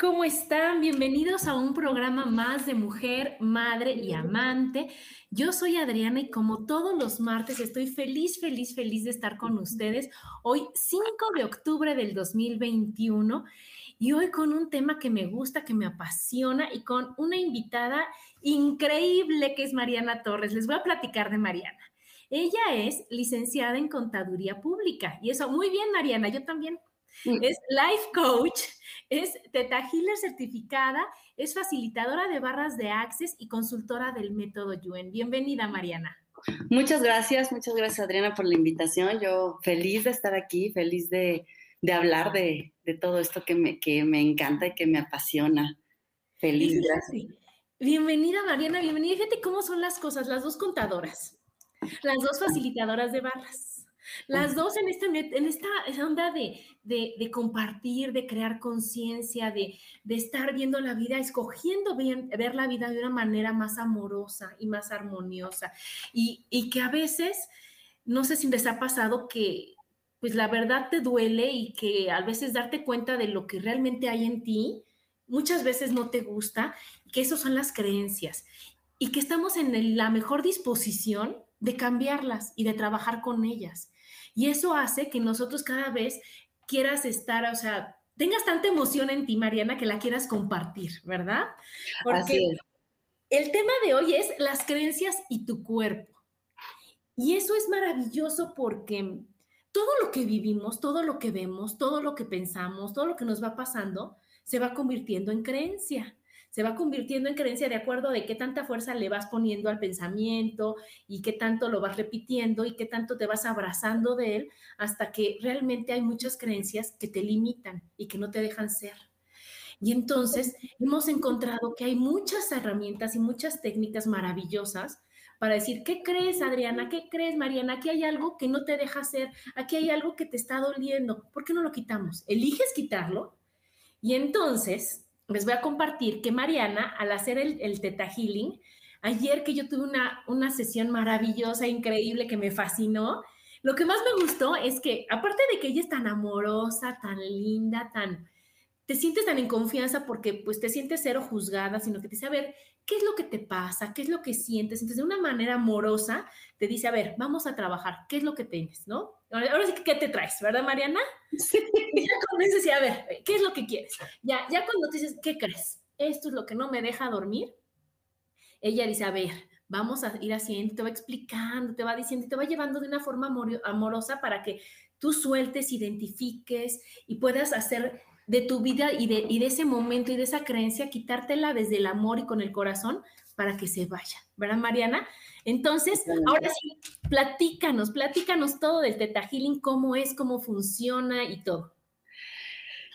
¿Cómo están? Bienvenidos a un programa más de Mujer, Madre y Amante. Yo soy Adriana y como todos los martes estoy feliz, feliz, feliz de estar con ustedes. Hoy 5 de octubre del 2021 y hoy con un tema que me gusta, que me apasiona y con una invitada increíble que es Mariana Torres. Les voy a platicar de Mariana. Ella es licenciada en Contaduría Pública y eso, muy bien Mariana, yo también. Es life coach, es Teta Healer certificada, es facilitadora de barras de Access y consultora del método Yuen. Bienvenida, Mariana. Muchas gracias, muchas gracias, Adriana, por la invitación. Yo feliz de estar aquí, feliz de, de hablar de, de, todo esto que me, que me encanta y que me apasiona. Feliz, gracias. Bienvenida, Mariana, bienvenida. Fíjate cómo son las cosas, las dos contadoras, las dos facilitadoras de barras las dos en esta, en esta onda de, de, de compartir, de crear conciencia, de, de, estar viendo la vida, escogiendo bien, ver la vida de una manera más amorosa y más armoniosa. Y, y que a veces, no sé si les ha pasado que, pues la verdad te duele y que a veces darte cuenta de lo que realmente hay en ti, muchas veces no te gusta, que esas son las creencias y que estamos en la mejor disposición de cambiarlas y de trabajar con ellas. Y eso hace que nosotros cada vez quieras estar, o sea, tengas tanta emoción en ti, Mariana, que la quieras compartir, ¿verdad? Porque el tema de hoy es las creencias y tu cuerpo. Y eso es maravilloso porque todo lo que vivimos, todo lo que vemos, todo lo que pensamos, todo lo que nos va pasando, se va convirtiendo en creencia se va convirtiendo en creencia de acuerdo de qué tanta fuerza le vas poniendo al pensamiento y qué tanto lo vas repitiendo y qué tanto te vas abrazando de él hasta que realmente hay muchas creencias que te limitan y que no te dejan ser. Y entonces hemos encontrado que hay muchas herramientas y muchas técnicas maravillosas para decir, ¿qué crees, Adriana? ¿Qué crees, Mariana? Aquí hay algo que no te deja ser, aquí hay algo que te está doliendo. ¿Por qué no lo quitamos? Eliges quitarlo y entonces les voy a compartir que Mariana, al hacer el, el Teta Healing, ayer que yo tuve una, una sesión maravillosa, increíble, que me fascinó, lo que más me gustó es que, aparte de que ella es tan amorosa, tan linda, tan, te sientes tan en confianza porque pues te sientes cero juzgada, sino que te dice, a ver, ¿qué es lo que te pasa? ¿Qué es lo que sientes? Entonces, de una manera amorosa, te dice, a ver, vamos a trabajar, ¿qué es lo que tienes? ¿No? Ahora, sí que, ¿qué te traes? ¿Verdad, Mariana? Sí. Ya comienzas a ver, ¿qué es lo que quieres? Ya, ya cuando te dices, ¿qué crees? Esto es lo que no me deja dormir. Ella dice, a ver, vamos a ir haciendo, te va explicando, te va diciendo, te va llevando de una forma amorosa para que tú sueltes, identifiques y puedas hacer de tu vida y de, y de ese momento y de esa creencia, quitártela desde el amor y con el corazón para que se vaya, ¿verdad, Mariana? Entonces, ahora sí, platícanos, platícanos todo del Teta Healing, cómo es, cómo funciona y todo.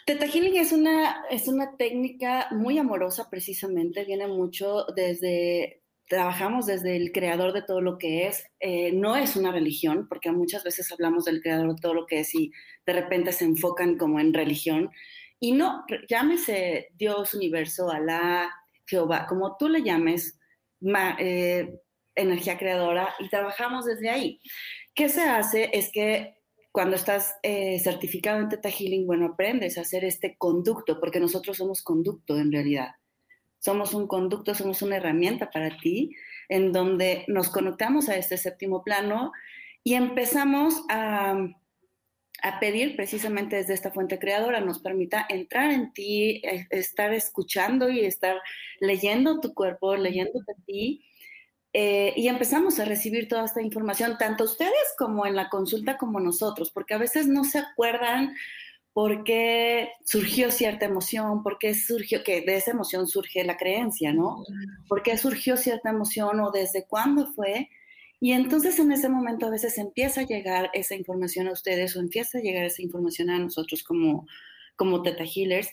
Teta Healing es una, es una técnica muy amorosa precisamente, viene mucho desde, trabajamos desde el creador de todo lo que es, eh, no es una religión, porque muchas veces hablamos del creador de todo lo que es y de repente se enfocan como en religión, y no, llámese Dios, universo, Alá, Jehová, como tú le llames, ma, eh, energía creadora, y trabajamos desde ahí. ¿Qué se hace? Es que cuando estás eh, certificado en Teta Healing, bueno, aprendes a hacer este conducto, porque nosotros somos conducto en realidad. somos un conducto, somos una herramienta para ti, en donde nos conectamos a este séptimo plano y empezamos a, a pedir precisamente desde esta fuente creadora nos permita entrar en ti, eh, estar escuchando y estar leyendo tu cuerpo, leyéndote a ti. Eh, y empezamos a recibir toda esta información, tanto ustedes como en la consulta como nosotros, porque a veces no se acuerdan por qué surgió cierta emoción, por qué surgió, que de esa emoción surge la creencia, ¿no? ¿Por qué surgió cierta emoción o desde cuándo fue? Y entonces en ese momento a veces empieza a llegar esa información a ustedes o empieza a llegar esa información a nosotros como, como Teta Healers.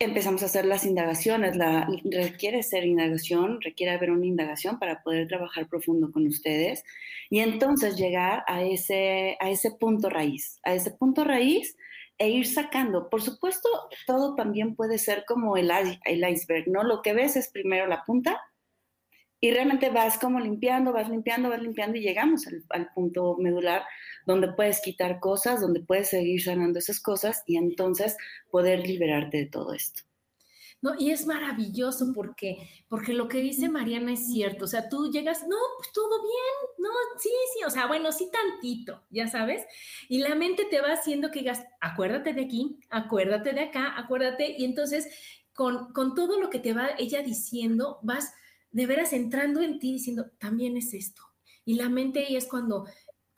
Empezamos a hacer las indagaciones, la, requiere ser indagación, requiere haber una indagación para poder trabajar profundo con ustedes y entonces llegar a ese, a ese punto raíz, a ese punto raíz e ir sacando. Por supuesto, todo también puede ser como el, el iceberg, ¿no? Lo que ves es primero la punta y realmente vas como limpiando, vas limpiando, vas limpiando y llegamos al, punto medular donde puedes quitar cosas, donde puedes seguir sanando esas cosas y entonces poder liberarte de todo esto. No, y es maravilloso porque, porque lo que dice Mariana es cierto. O sea, tú llegas, no, pues todo bien, no, sí, sí, o sea, bueno, sí tantito, ya sabes. Y la mente te va haciendo que digas, acuérdate de aquí, acuérdate de acá, acuérdate. Y entonces, con, con todo lo que te va ella diciendo, vas de veras entrando en ti diciendo, también es esto. Y la mente ahí es cuando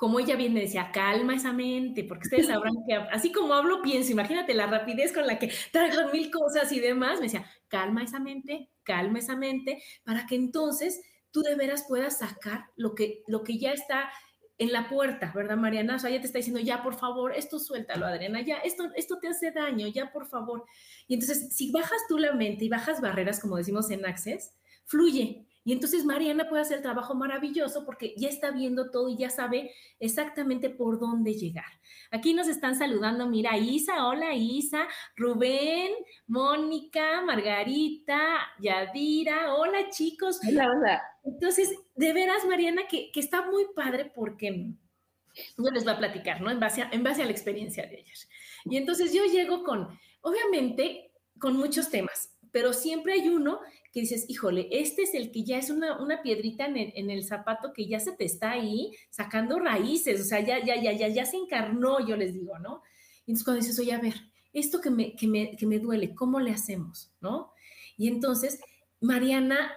como ella viene decía, calma esa mente, porque ustedes sabrán que así como hablo, pienso, imagínate la rapidez con la que traigo mil cosas y demás, me decía, calma esa mente, calma esa mente, para que entonces tú de veras puedas sacar lo que, lo que ya está en la puerta, ¿verdad, Mariana? O sea, ella te está diciendo, ya, por favor, esto suéltalo, Adriana, ya, esto, esto te hace daño, ya, por favor. Y entonces, si bajas tú la mente y bajas barreras, como decimos en Access, fluye, y entonces Mariana puede hacer el trabajo maravilloso porque ya está viendo todo y ya sabe exactamente por dónde llegar. Aquí nos están saludando, mira, Isa, hola Isa, Rubén, Mónica, Margarita, Yadira, hola chicos. Hola, hola. Entonces, de veras, Mariana, que, está muy padre porque yo les voy a platicar, ¿no? En base, a, en base a la experiencia de ellas. Y entonces yo llego con, obviamente, con muchos temas, pero siempre hay uno que dices, híjole, este es el que ya es una, una piedrita en el, en el, zapato que ya se te está ahí sacando raíces, o sea, ya, ya, ya, ya, ya se encarnó, yo les digo, ¿no? Entonces cuando dices, oye, a ver, esto que me, que me, que me duele, ¿cómo le hacemos? ¿No? Y entonces, Mariana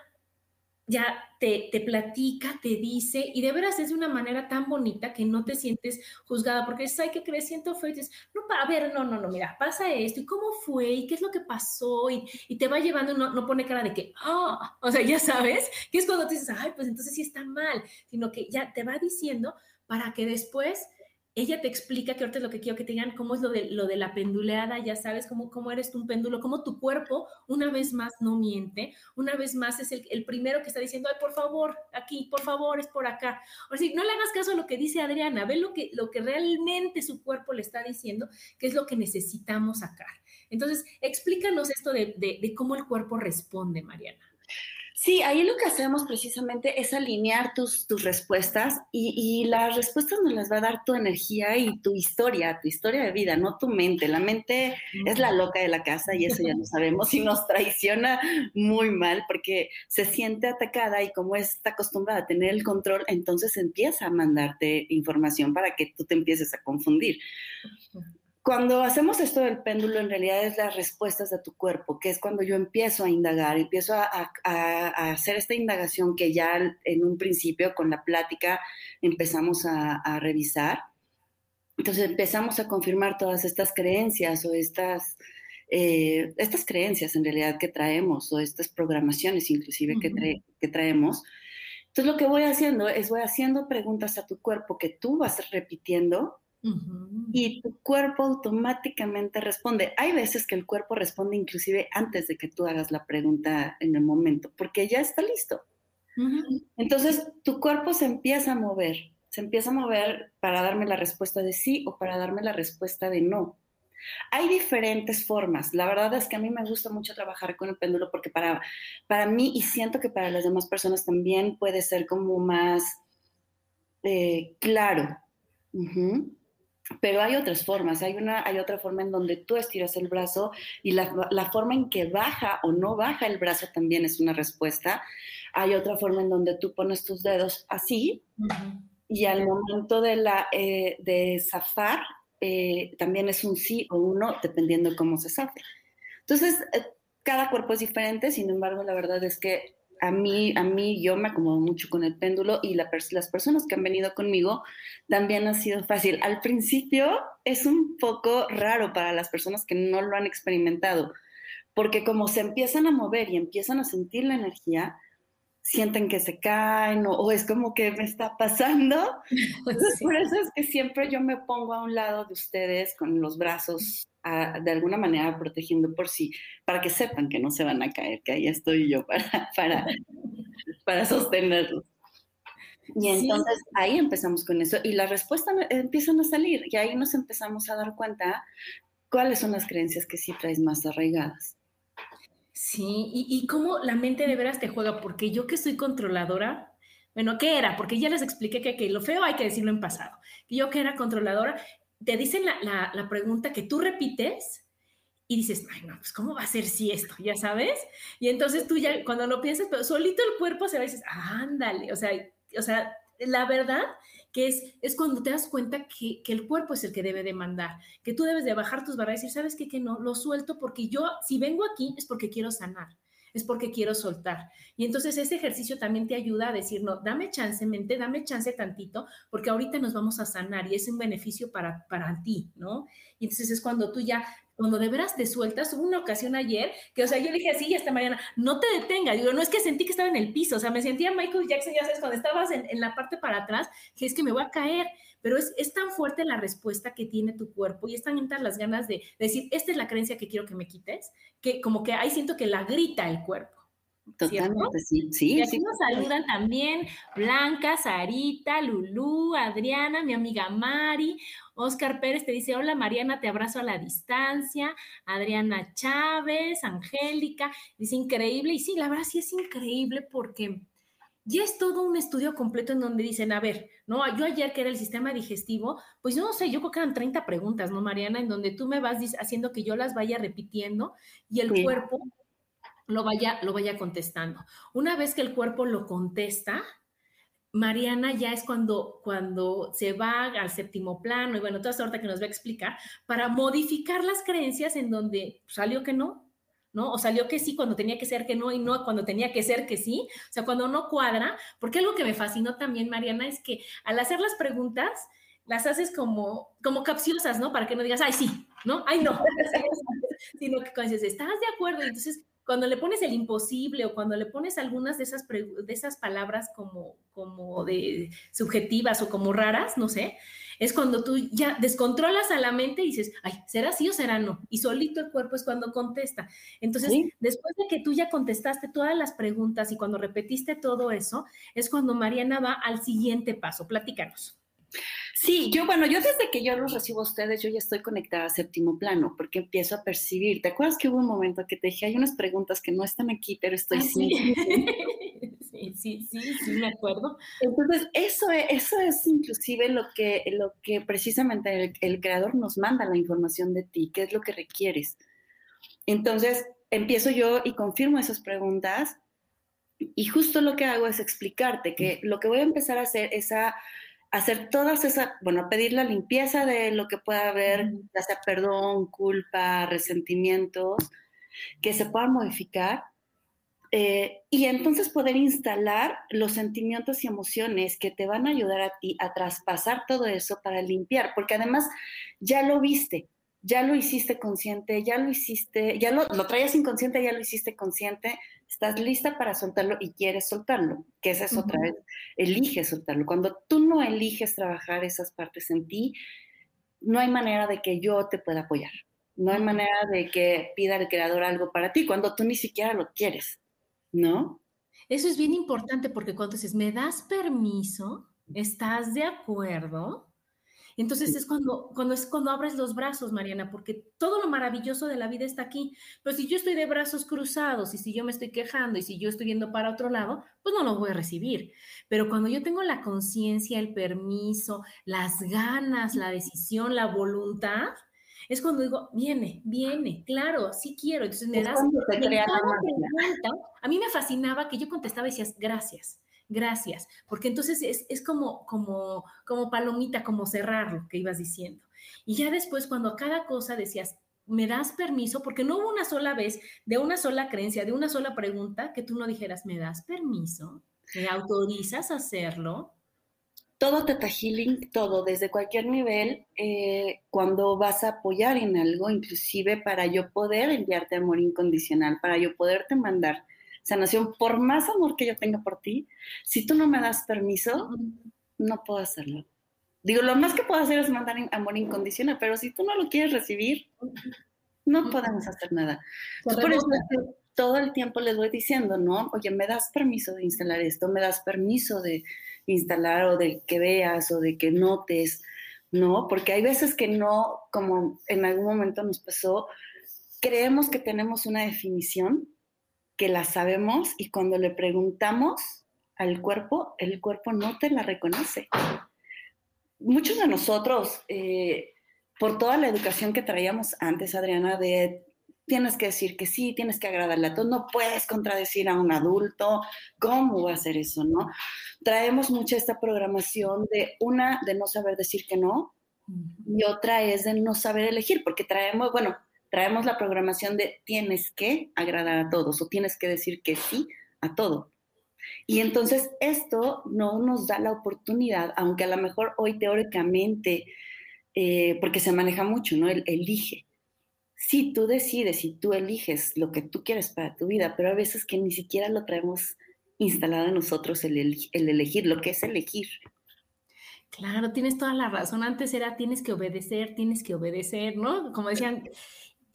ya te, te, platica, te dice, y de veras es de una manera tan bonita que no te sientes juzgada, porque es, ay, ¿qué crees? Siento feo, y dices, no, a ver, no, no, no, mira, pasa esto, y cómo fue, y qué es lo que pasó, y, y te va llevando, no, no pone cara de que, ah, o sea, ya sabes, que es cuando te dices, ay, pues entonces sí está mal, sino que ya te va diciendo para que después ella te explica que ahorita es lo que quiero que te digan, cómo es lo de, lo de la penduleada, ya sabes cómo, cómo eres tú un péndulo, cómo tu cuerpo una vez más no miente, una vez más es el, el primero que está diciendo, ay, por favor, aquí, por favor, es por acá. O sea, no le hagas caso a lo que dice Adriana, ve lo que, lo que realmente su cuerpo le está diciendo, que es lo que necesitamos sacar. Entonces, explícanos esto de, de, de cómo el cuerpo responde, Mariana. Sí, ahí lo que hacemos precisamente es alinear tus, tus respuestas y, las respuestas nos las va a dar tu energía y tu historia, tu historia de vida, no tu mente. La mente es la loca de la casa y eso ya lo sabemos y nos traiciona muy mal porque se siente atacada y como está acostumbrada a tener el control, entonces empieza a mandarte información para que tú te empieces a confundir cuando hacemos esto del péndulo, en realidad es las respuestas de tu cuerpo, que es cuando yo empiezo a indagar, empiezo a, hacer esta indagación que ya en un principio con la plática empezamos a, revisar. Entonces empezamos a confirmar todas estas creencias o estas, eh, estas creencias en realidad que traemos o estas programaciones inclusive que, que traemos. Entonces lo que voy haciendo es voy haciendo preguntas a tu cuerpo que tú vas repitiendo y tu cuerpo automáticamente responde. Hay veces que el cuerpo responde inclusive antes de que tú hagas la pregunta en el momento, porque ya está listo. Entonces, tu cuerpo se empieza a mover, se empieza a mover para darme la respuesta de sí o para darme la respuesta de no. Hay diferentes formas. La verdad es que a mí me gusta mucho trabajar con el péndulo porque para, para mí y siento que para las demás personas también puede ser como más eh, claro. Pero hay otras formas, hay, una, hay otra forma en donde tú estiras el brazo y la, la, forma en que baja o no baja el brazo también es una respuesta. Hay otra forma en donde tú pones tus dedos así y al momento de, la, eh, de zafar eh, también es un sí o un no, dependiendo de cómo se zafe. Entonces, eh, cada cuerpo es diferente, sin embargo, la verdad es que a mí, a mí yo me acomodo mucho con el péndulo y las personas que han venido conmigo también ha sido fácil. Al principio es un poco raro para las personas que no lo han experimentado, porque como se empiezan a mover y empiezan a sentir la energía, sienten que se caen o, es como que me está pasando. Entonces, por eso es que siempre yo me pongo a un lado de ustedes con los brazos de alguna manera protegiendo por sí, para que sepan que no se van a caer, que ahí estoy yo para, para, para sostenerlos. Y entonces ahí empezamos con eso y las respuestas empiezan a salir y ahí nos empezamos a dar cuenta cuáles son las creencias que sí traes más arraigadas. Sí, y, y cómo la mente de veras te juega, porque yo que soy controladora, bueno, ¿qué era? Porque ya les expliqué que, que, lo feo hay que decirlo en pasado. Yo que era controladora, te dicen la, la, pregunta que tú repites y dices, ay, no, pues ¿cómo va a ser si esto? Ya sabes. Y entonces tú ya, cuando lo piensas, pero solito el cuerpo se va y dices, ándale, o sea, o sea, la verdad que es, es cuando te das cuenta que, que, el cuerpo es el que debe de mandar, que tú debes de bajar tus barreras y decir, ¿sabes qué? Que no, lo suelto porque yo, si vengo aquí, es porque quiero sanar es porque quiero soltar. Y entonces ese ejercicio también te ayuda a decir, no, dame chance, mente, dame chance tantito, porque ahorita nos vamos a sanar y es un beneficio para, para ti, ¿no? Y entonces es cuando tú ya cuando de veras te sueltas, hubo una ocasión ayer que, o sea, yo dije así, hasta Mariana, no te detengas. Digo, no es que sentí que estaba en el piso, o sea, me sentía Michael Jackson, ya sabes, cuando estabas en, en la parte para atrás, que es que me voy a caer pero es, es, tan fuerte la respuesta que tiene tu cuerpo y están tantas las ganas de, decir, esta es la creencia que quiero que me quites, que como que ahí siento que la grita el cuerpo. Totalmente, sí. sí. Y aquí nos saludan también Blanca, Sarita, Lulú, Adriana, mi amiga Mari, Oscar Pérez te dice, hola Mariana, te abrazo a la distancia, Adriana Chávez, Angélica, dice increíble, y sí, la verdad sí es increíble porque ya es todo un estudio completo en donde dicen, a ver, no, yo ayer que era el sistema digestivo, pues yo no sé, yo creo que eran 30 preguntas, ¿no, Mariana? En donde tú me vas haciendo que yo las vaya repitiendo y el cuerpo lo vaya, lo vaya contestando. Una vez que el cuerpo lo contesta, Mariana ya es cuando, cuando se va al séptimo plano y bueno, toda esta que nos va a explicar, para modificar las creencias en donde salió que no, ¿no? O salió que sí cuando tenía que ser que no y no cuando tenía que ser que sí. O sea, cuando no cuadra, porque algo que me fascinó también, Mariana, es que al hacer las preguntas, las haces como, como capciosas, ¿no? Para que no digas, ay, sí, ¿no? Ay, no. Sino que cuando dices, ¿estás de acuerdo? Entonces, cuando le pones el imposible o cuando le pones algunas de esas, de esas palabras como, como de subjetivas o como raras, no sé, es cuando tú ya descontrolas a la mente y dices, ay, ¿será sí o será no? Y solito el cuerpo es cuando contesta. Entonces, después de que tú ya contestaste todas las preguntas y cuando repetiste todo eso, es cuando Mariana va al siguiente paso. Platícanos. Sí, yo, bueno, yo desde que yo los recibo a ustedes, yo ya estoy conectada a séptimo plano, porque empiezo a percibir. ¿Te acuerdas que hubo un momento que te dije, hay unas preguntas que no están aquí, pero estoy ah, sí. sí, sí, sí, sí, me acuerdo. Entonces, eso es, eso es inclusive lo que, lo que precisamente el, el creador nos manda la información de ti, qué es lo que requieres. Entonces, empiezo yo y confirmo esas preguntas y justo lo que hago es explicarte que lo que voy a empezar a hacer es a hacer todas esas, bueno, pedir la limpieza de lo que pueda haber, ya sea perdón, culpa, resentimientos, que se puedan modificar. Eh, y entonces poder instalar los sentimientos y emociones que te van a ayudar a ti a traspasar todo eso para limpiar, porque además ya lo viste, ya lo hiciste consciente, ya lo hiciste, ya lo, lo traías inconsciente, ya lo hiciste consciente, estás lista para soltarlo y quieres soltarlo, que esa es otra vez, eliges soltarlo. Cuando tú no eliges trabajar esas partes en ti, no hay manera de que yo te pueda apoyar. No hay manera de que pida el creador algo para ti cuando tú ni siquiera lo quieres, ¿no? Eso es bien importante porque cuando dices, ¿me das permiso? ¿Estás de acuerdo? Entonces es cuando, cuando es cuando abres los brazos, Mariana, porque todo lo maravilloso de la vida está aquí. Pero si yo estoy de brazos cruzados y si yo me estoy quejando y si yo estoy viendo para otro lado, pues no lo voy a recibir. Pero cuando yo tengo la conciencia, el permiso, las ganas, la decisión, la voluntad, es cuando digo, viene, viene, claro, sí quiero. Entonces me das, a mí me fascinaba que yo contestaba y decías, gracias gracias, porque entonces es, como, como, como palomita, como cerrar lo que ibas diciendo. Y ya después, cuando cada cosa decías, me das permiso, porque no hubo una sola vez, de una sola creencia, de una sola pregunta, que tú no dijeras, ¿me das permiso? ¿Me autorizas a hacerlo? Todo Teta Healing, todo, desde cualquier nivel, eh, cuando vas a apoyar en algo, inclusive para yo poder enviarte amor incondicional, para yo poderte mandar sanación, por más amor que yo tenga por ti, si tú no me das permiso, no puedo hacerlo. Digo, lo más que puedo hacer es mandar amor incondicional, pero si tú no lo quieres recibir, no podemos hacer nada. por eso todo el tiempo les voy diciendo, ¿no? Oye, me das permiso de instalar esto, me das permiso de instalar o de que veas o de que notes, ¿no? Porque hay veces que no, como en algún momento nos pasó, creemos que tenemos una definición que la sabemos y cuando le preguntamos al cuerpo, el cuerpo no te la reconoce. Muchos de nosotros, eh, por toda la educación que traíamos antes, Adriana, de tienes que decir que sí, tienes que agradarle a todos, no puedes contradecir a un adulto, ¿cómo va a hacer eso, no? Traemos mucha esta programación de una, de no saber decir que no, y otra es de no saber elegir, porque traemos, bueno, traemos la programación de tienes que agradar a todos o tienes que decir que sí a todo. Y entonces esto no nos da la oportunidad, aunque a lo mejor hoy teóricamente, eh, porque se maneja mucho, ¿no? El elige. Sí, tú decides y tú eliges lo que tú quieres para tu vida, pero a veces que ni siquiera lo traemos instalado en nosotros el, el elegir, lo que es elegir. Claro, tienes toda la razón. Antes era tienes que obedecer, tienes que obedecer, ¿no? Como decían,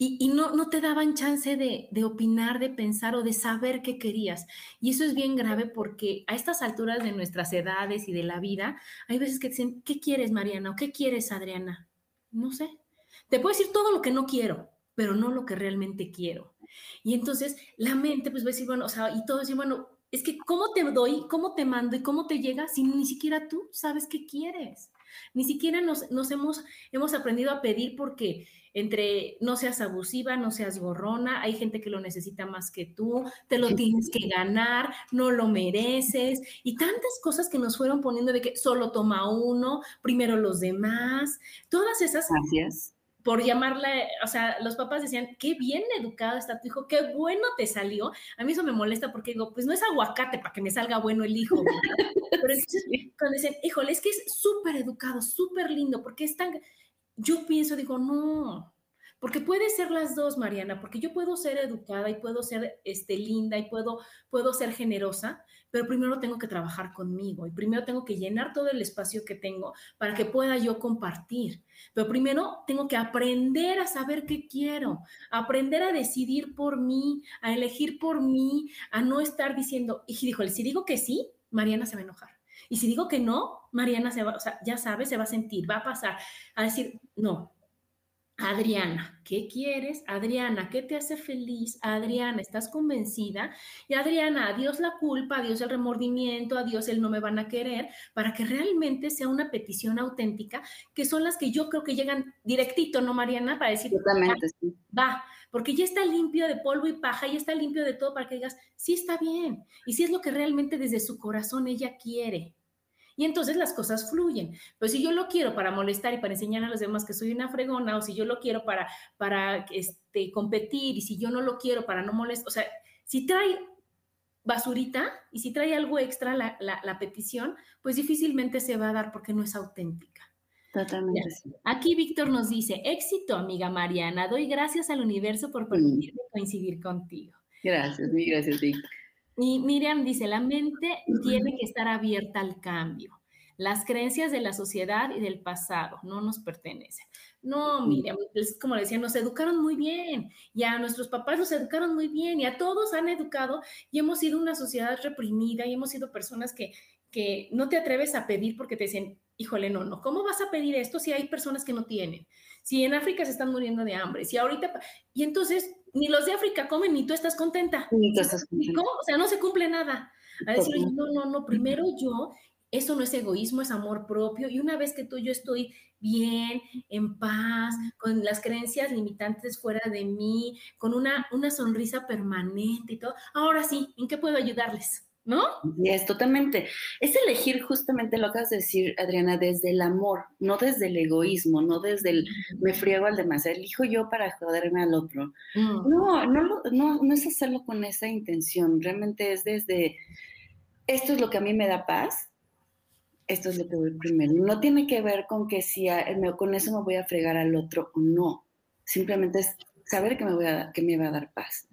y, no, no, te daban chance de, opinar, de pensar o de saber qué querías. Y eso es bien grave porque a estas alturas de nuestras edades y de la vida, hay veces que dicen, ¿qué quieres, Mariana? ¿O qué quieres, Adriana? No sé. Te puedo decir todo lo que no quiero, pero no lo que realmente quiero. Y entonces la mente pues va a decir, bueno, o sea, y todo decir, bueno, es que ¿cómo te doy, cómo te mando y cómo te llega si ni siquiera tú sabes qué quieres? Ni siquiera nos, nos hemos, hemos aprendido a pedir porque entre no seas abusiva, no seas gorrona, hay gente que lo necesita más que tú, te lo tienes que ganar, no lo mereces, y tantas cosas que nos fueron poniendo de que solo toma uno, primero los demás, todas esas... Gracias. Por llamarle, o sea, los papás decían, qué bien educado está tu hijo, qué bueno te salió. A mí eso me molesta porque digo, pues no es aguacate para que me salga bueno el hijo. Pero entonces, cuando dicen, híjole, es que es súper educado, súper lindo, porque es tan yo pienso, digo, no, porque puede ser las dos, Mariana, porque yo puedo ser educada y puedo ser este, linda y puedo, puedo ser generosa, pero primero tengo que trabajar conmigo y primero tengo que llenar todo el espacio que tengo para que pueda yo compartir. Pero primero tengo que aprender a saber qué quiero, aprender a decidir por mí, a elegir por mí, a no estar diciendo, y dijo, si digo que sí, Mariana se va a enojar. Y si digo que no, Mariana se va, o sea, ya sabe, se va a sentir, va a pasar a decir, no, Adriana, ¿qué quieres? Adriana, ¿qué te hace feliz? Adriana, ¿estás convencida? Y Adriana, adiós la culpa, adiós el remordimiento, adiós el no me van a querer, para que realmente sea una petición auténtica, que son las que yo creo que llegan directito, ¿no, Mariana? Para decir, Totalmente, sí. va, porque ya está limpio de polvo y paja, ya está limpio de todo para que digas, sí está bien, y si es lo que realmente desde su corazón ella quiere. Y entonces las cosas fluyen. Pues si yo lo quiero para molestar y para enseñar a los demás que soy una fregona, o si yo lo quiero para, para este, competir, y si yo no lo quiero para no molestar, o sea, si trae basurita y si trae algo extra la, la petición, pues difícilmente se va a dar porque no es auténtica. Totalmente. Aquí Víctor nos dice, éxito, amiga Mariana, doy gracias al universo por permitirme coincidir contigo. Gracias, gracias, Víctor. Y Miriam dice, la mente tiene que estar abierta al cambio. Las creencias de la sociedad y del pasado no nos pertenecen. No, Miriam, es como le decía, nos educaron muy bien y a nuestros papás nos educaron muy bien y a todos han educado y hemos sido una sociedad reprimida y hemos sido personas que, que no te atreves a pedir porque te dicen, híjole, no, no, ¿cómo vas a pedir esto si hay personas que no tienen? Si en África se están muriendo de hambre, si ahorita, y entonces ni los de África comen ni tú estás contenta. Ni tú estás contenta. O sea, no se cumple nada. A decir, no, no, no, primero yo, eso no es egoísmo, es amor propio. Y una vez que tú yo estoy bien, en paz, con las creencias limitantes fuera de mí, con una, una sonrisa permanente y todo, ahora sí, ¿en qué puedo ayudarles? ¿No? Es totalmente. Es elegir justamente lo que a decir, Adriana, desde el amor, no desde el egoísmo, no desde el me friego al demás, elijo yo para joderme al otro. Mm. No, no, no, no es hacerlo con esa intención, realmente es desde esto es lo que a mí me da paz, esto es lo que voy primero. No tiene que ver con que si con eso me voy a fregar al otro o no. Simplemente es saber que me, voy a, que me va a dar paz.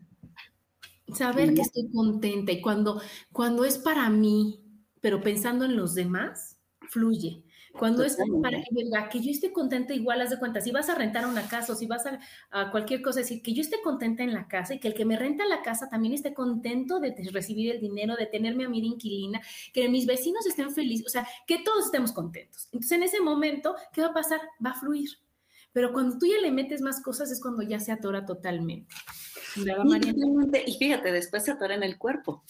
Saber que estoy contenta y cuando, cuando es para mí, pero pensando en los demás, fluye. Cuando es para que, que yo esté contenta, igual haz de cuenta, si vas a rentar una casa o si vas a, cualquier cosa, decir que yo esté contenta en la casa y que el que me renta la casa también esté contento de recibir el dinero, de tenerme a mí de inquilina, que mis vecinos estén felices, o sea, que todos estemos contentos. Entonces, en ese momento, ¿qué va a pasar? Va a fluir. Pero cuando tú ya le metes más cosas es cuando ya se atora totalmente. Y fíjate, después se atora en el cuerpo.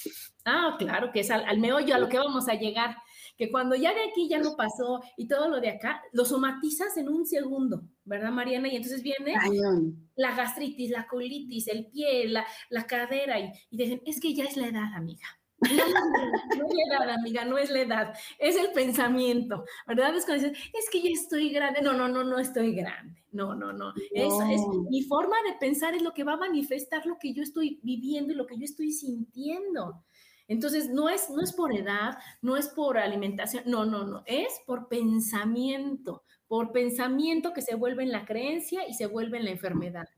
Ah, claro, que es al meollo a lo que vamos a llegar que cuando ya de aquí ya no pasó y todo lo de acá, lo somatizas en un segundo, ¿verdad, Mariana? Y entonces viene la gastritis, la colitis, el pie, la, la cadera, y, y dicen, es que ya es la edad, amiga. No, es la edad, amiga, no es la edad, es el pensamiento, ¿verdad? Es cuando dices, es que ya estoy grande. No, no, no, no estoy grande. No, no, no. Es, es, mi forma de pensar es lo que va a manifestar lo que yo estoy viviendo y lo que yo estoy sintiendo. Entonces, no es, no es por edad, no es por alimentación, no, no, no, es por pensamiento, por pensamiento que se vuelve en la creencia y se vuelve en la enfermedad.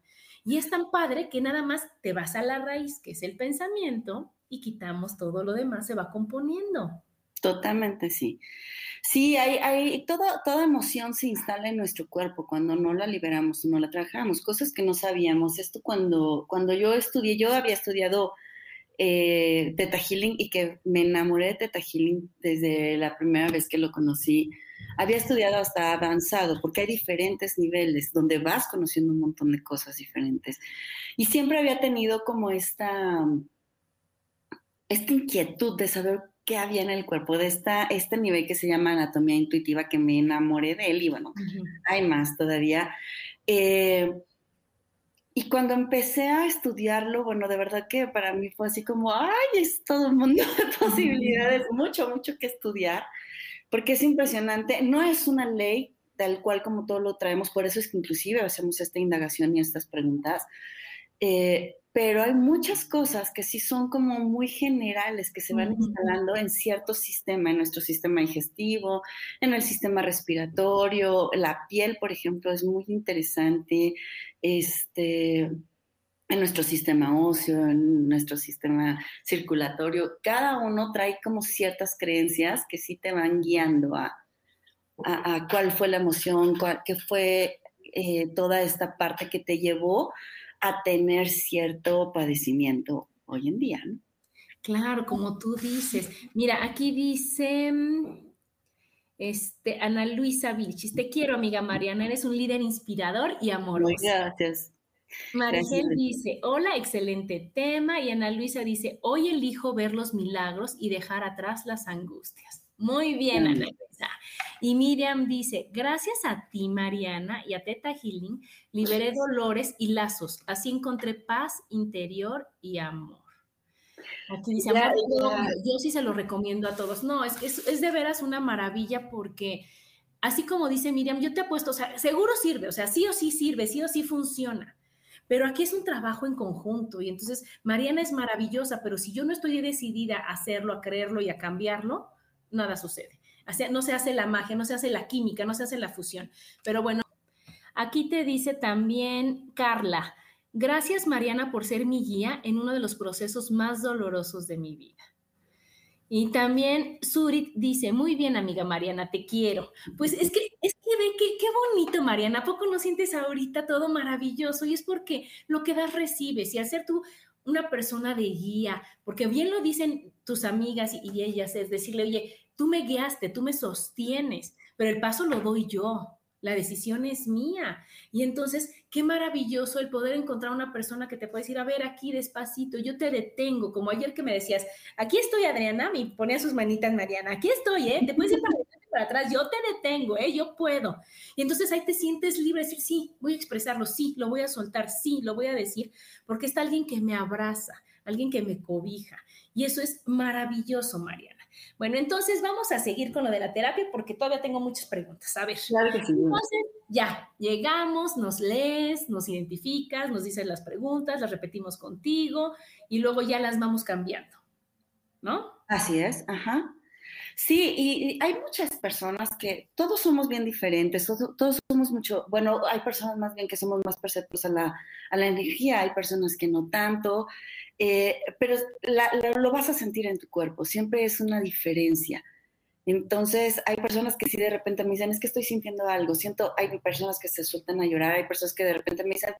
Y es tan padre que nada más te vas a la raíz, que es el pensamiento, y quitamos todo lo demás, se va componiendo. Totalmente, sí. Sí, hay, hay toda, toda emoción se instala en nuestro cuerpo cuando no la liberamos, no la trabajamos, cosas que no sabíamos. Esto cuando, cuando yo estudié, yo había estudiado eh, Teta Healing y que me enamoré de Teta Healing desde la primera vez que lo conocí. Había estudiado hasta avanzado porque hay diferentes niveles donde vas conociendo un montón de cosas diferentes. Y siempre había tenido como esta, esta inquietud de saber qué había en el cuerpo, de esta, este nivel que se llama anatomía intuitiva, que me enamoré de él y bueno, hay más todavía. Eh, y cuando empecé a estudiarlo, bueno, de verdad que para mí fue así como, ay, es todo un mundo de posibilidades, mucho, mucho que estudiar, porque es impresionante. No es una ley tal cual como todo lo traemos, por eso es que inclusive hacemos esta indagación y estas preguntas. Eh, pero hay muchas cosas que sí son como muy generales, que se van instalando en cierto sistema, en nuestro sistema digestivo, en el sistema respiratorio, la piel, por ejemplo, es muy interesante, este, en nuestro sistema óseo, en nuestro sistema circulatorio, cada uno trae como ciertas creencias que sí te van guiando a, a, cuál fue la emoción, qué fue eh, toda esta parte que te llevó a tener cierto padecimiento hoy en día, ¿no? Claro, como tú dices. Mira, aquí dice este, Ana Luisa Vilchis, te quiero, amiga Mariana, eres un líder inspirador y amoroso. Muy gracias. Maricel dice, hola, excelente tema. Y Ana Luisa dice, hoy elijo ver los milagros y dejar atrás las angustias. Muy bien, Ana Luisa. Y Miriam dice, gracias a ti, Mariana, y a Teta Healing, liberé dolores y lazos. Así encontré paz interior y amor. Aquí dice, yo, sí se lo recomiendo a todos. No, es, es, es de veras una maravilla porque así como dice Miriam, yo te apuesto, o sea, seguro sirve, o sea, sí o sí sirve, sí o sí funciona. Pero aquí es un trabajo en conjunto y entonces Mariana es maravillosa, pero si yo no estoy decidida a hacerlo, a creerlo y a cambiarlo, nada sucede no se hace la magia, no se hace la química, no se hace la fusión. Pero bueno, aquí te dice también Carla, gracias Mariana por ser mi guía en uno de los procesos más dolorosos de mi vida. Y también Surit dice, muy bien amiga Mariana, te quiero. Pues es que, es que ve que, qué bonito Mariana, ¿a poco no sientes ahorita todo maravilloso? Y es porque lo que das recibes y al ser tú una persona de guía, porque bien lo dicen tus amigas y ellas, es decirle, oye, tú me guiaste, tú me sostienes, pero el paso lo doy yo, la decisión es mía. Y entonces, qué maravilloso el poder encontrar una persona que te puede decir, a ver, aquí despacito, yo te detengo, como ayer que me decías, aquí estoy Adriana, me ponía sus manitas Mariana, aquí estoy, ¿eh? Te puedes ir para para atrás, yo te detengo, ¿eh? Yo puedo. Y entonces ahí te sientes libre de decir, sí, voy a expresarlo, sí, lo voy a soltar, sí, lo voy a decir, porque está alguien que me abraza, alguien que me cobija. Y eso es maravilloso, Mariana. Bueno, entonces vamos a seguir con lo de la terapia porque todavía tengo muchas preguntas. A ver. Claro que sí. Entonces, ya, llegamos, nos lees, nos identificas, nos dices las preguntas, las repetimos contigo y luego ya las vamos cambiando. ¿No? Así es, ajá. Sí, y, hay muchas personas que todos somos bien diferentes, todos, somos mucho, bueno, hay personas más bien que somos más perceptivos a la, a la energía, hay personas que no tanto, eh, pero lo vas a sentir en tu cuerpo, siempre es una diferencia. Entonces, hay personas que sí de repente me dicen, es que estoy sintiendo algo, siento, hay personas que se sueltan a llorar, hay personas que de repente me dicen,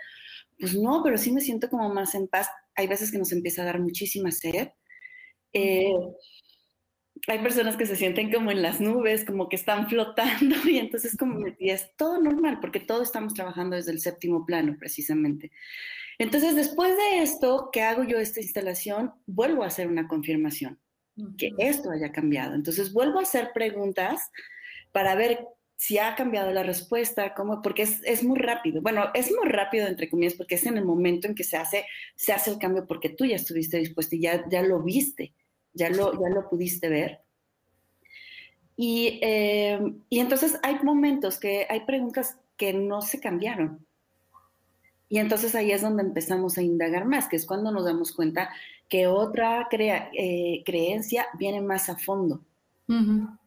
pues no, pero sí me siento como más en paz. Hay veces que nos empieza a dar muchísima sed. Eh, hay personas que se sienten como en las nubes, como que están flotando y entonces como es todo normal porque todos estamos trabajando desde el séptimo plano precisamente. Entonces después de esto que hago yo esta instalación, vuelvo a hacer una confirmación que esto haya cambiado. Entonces vuelvo a hacer preguntas para ver si ha cambiado la respuesta, cómo, porque es, es, muy rápido. Bueno, es muy rápido, entre comillas, porque es en el momento en que se hace, se hace el cambio porque tú ya estuviste dispuesto y ya, ya lo viste ya lo, ya lo pudiste ver. Y, eh, y entonces hay momentos que hay preguntas que no se cambiaron. Y entonces ahí es donde empezamos a indagar más, que es cuando nos damos cuenta que otra crea, eh, creencia viene más a fondo.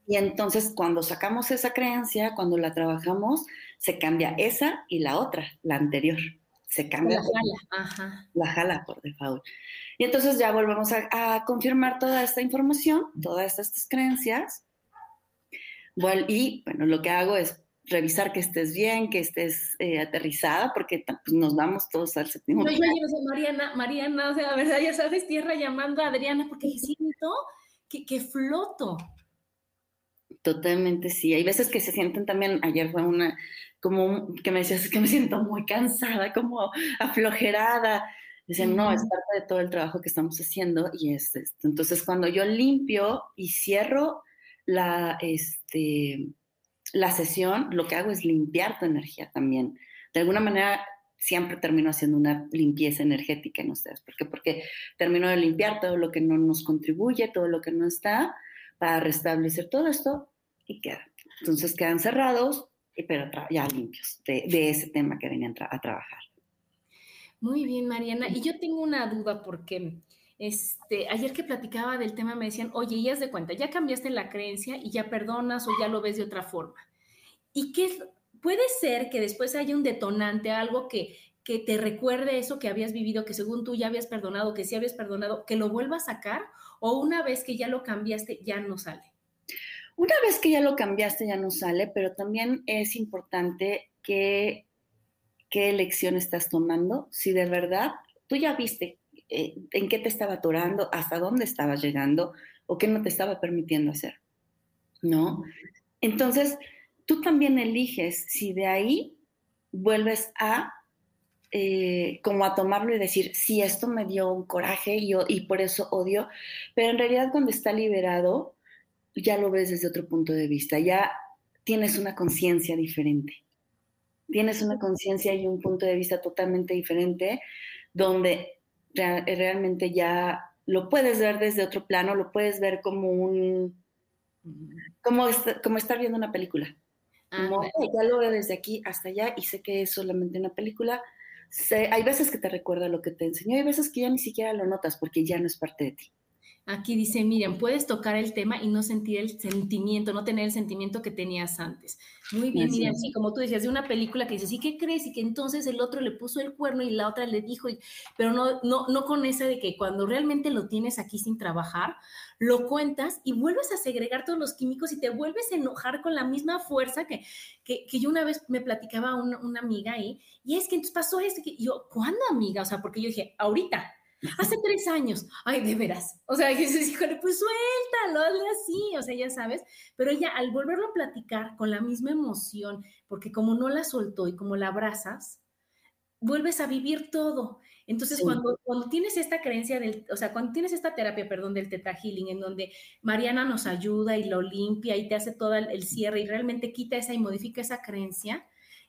Y entonces cuando sacamos esa creencia, cuando la trabajamos, se cambia esa y la otra, la anterior. Se cambia. La jala, Ajá. La jala por default. Y entonces ya volvemos a, confirmar toda esta información, todas estas creencias. y bueno, lo que hago es revisar que estés bien, que estés eh, aterrizada, porque pues, nos vamos todos al séptimo. No, yo, yo, Mariana, Mariana, o sea, la verdad, ya sabes, tierra llamando a Adriana, porque siento que, que floto. Totalmente, sí. Hay veces que se sienten también, ayer fue una, como que me decías, que me siento muy cansada, como aflojerada. Dicen, no, es parte de todo el trabajo que estamos haciendo y es esto. Entonces, cuando yo limpio y cierro la, este, la sesión, lo que hago es limpiar tu energía también. De alguna manera, siempre termino haciendo una limpieza energética en ustedes. ¿Por qué? Porque termino de limpiar todo lo que no nos contribuye, todo lo que no está, para restablecer todo esto y queda. Entonces quedan cerrados, pero ya limpios de, ese tema que venían a trabajar. Muy bien, Mariana. Y yo tengo una duda porque este, ayer que platicaba del tema me decían, oye, ya has de cuenta, ya cambiaste la creencia y ya perdonas o ya lo ves de otra forma. ¿Y qué puede ser que después haya un detonante, algo que, que te recuerde eso que habías vivido, que según tú ya habías perdonado, que sí habías perdonado, que lo vuelva a sacar o una vez que ya lo cambiaste ya no sale? Una vez que ya lo cambiaste ya no sale, pero también es importante que qué elección estás tomando, si de verdad tú ya viste eh, en qué te estaba atorando, hasta dónde estabas llegando o qué no te estaba permitiendo hacer, ¿no? Entonces, tú también eliges si de ahí vuelves a eh, como a tomarlo y decir, sí, esto me dio un coraje y, y por eso odio, pero en realidad cuando está liberado, ya lo ves desde otro punto de vista, ya tienes una conciencia diferente. Tienes una conciencia y un punto de vista totalmente diferente, donde realmente ya lo puedes ver desde otro plano, lo puedes ver como un, como, como estar viendo una película. Como, ya lo veo desde aquí hasta allá y sé que es solamente una película. hay veces que te recuerda lo que te enseñó, hay veces que ya ni siquiera lo notas porque ya no es parte de ti. Aquí dice Miriam, puedes tocar el tema y no sentir el sentimiento, no tener el sentimiento que tenías antes. Muy bien, Miriam, sí, como tú decías, de una película que dices, ¿y qué crees? Y que entonces el otro le puso el cuerno y la otra le dijo, pero no, no, no con esa de que cuando realmente lo tienes aquí sin trabajar, lo cuentas y vuelves a segregar todos los químicos y te vuelves a enojar con la misma fuerza que, que, yo una vez me platicaba una, una amiga ahí, y es que entonces pasó esto, que yo, ¿cuándo amiga? O sea, porque yo dije, ahorita, Hace tres años, ay, de veras. O sea, dices, híjole, pues suéltalo, hazle así, o sea, ya sabes. Pero ella, al volverlo a platicar con la misma emoción, porque como no la soltó y como la abrazas, vuelves a vivir todo. Entonces, cuando, cuando tienes esta creencia del, o sea, cuando tienes esta terapia, perdón, del Teta Healing, en donde Mariana nos ayuda y lo limpia y te hace todo el, cierre y realmente quita esa y modifica esa creencia,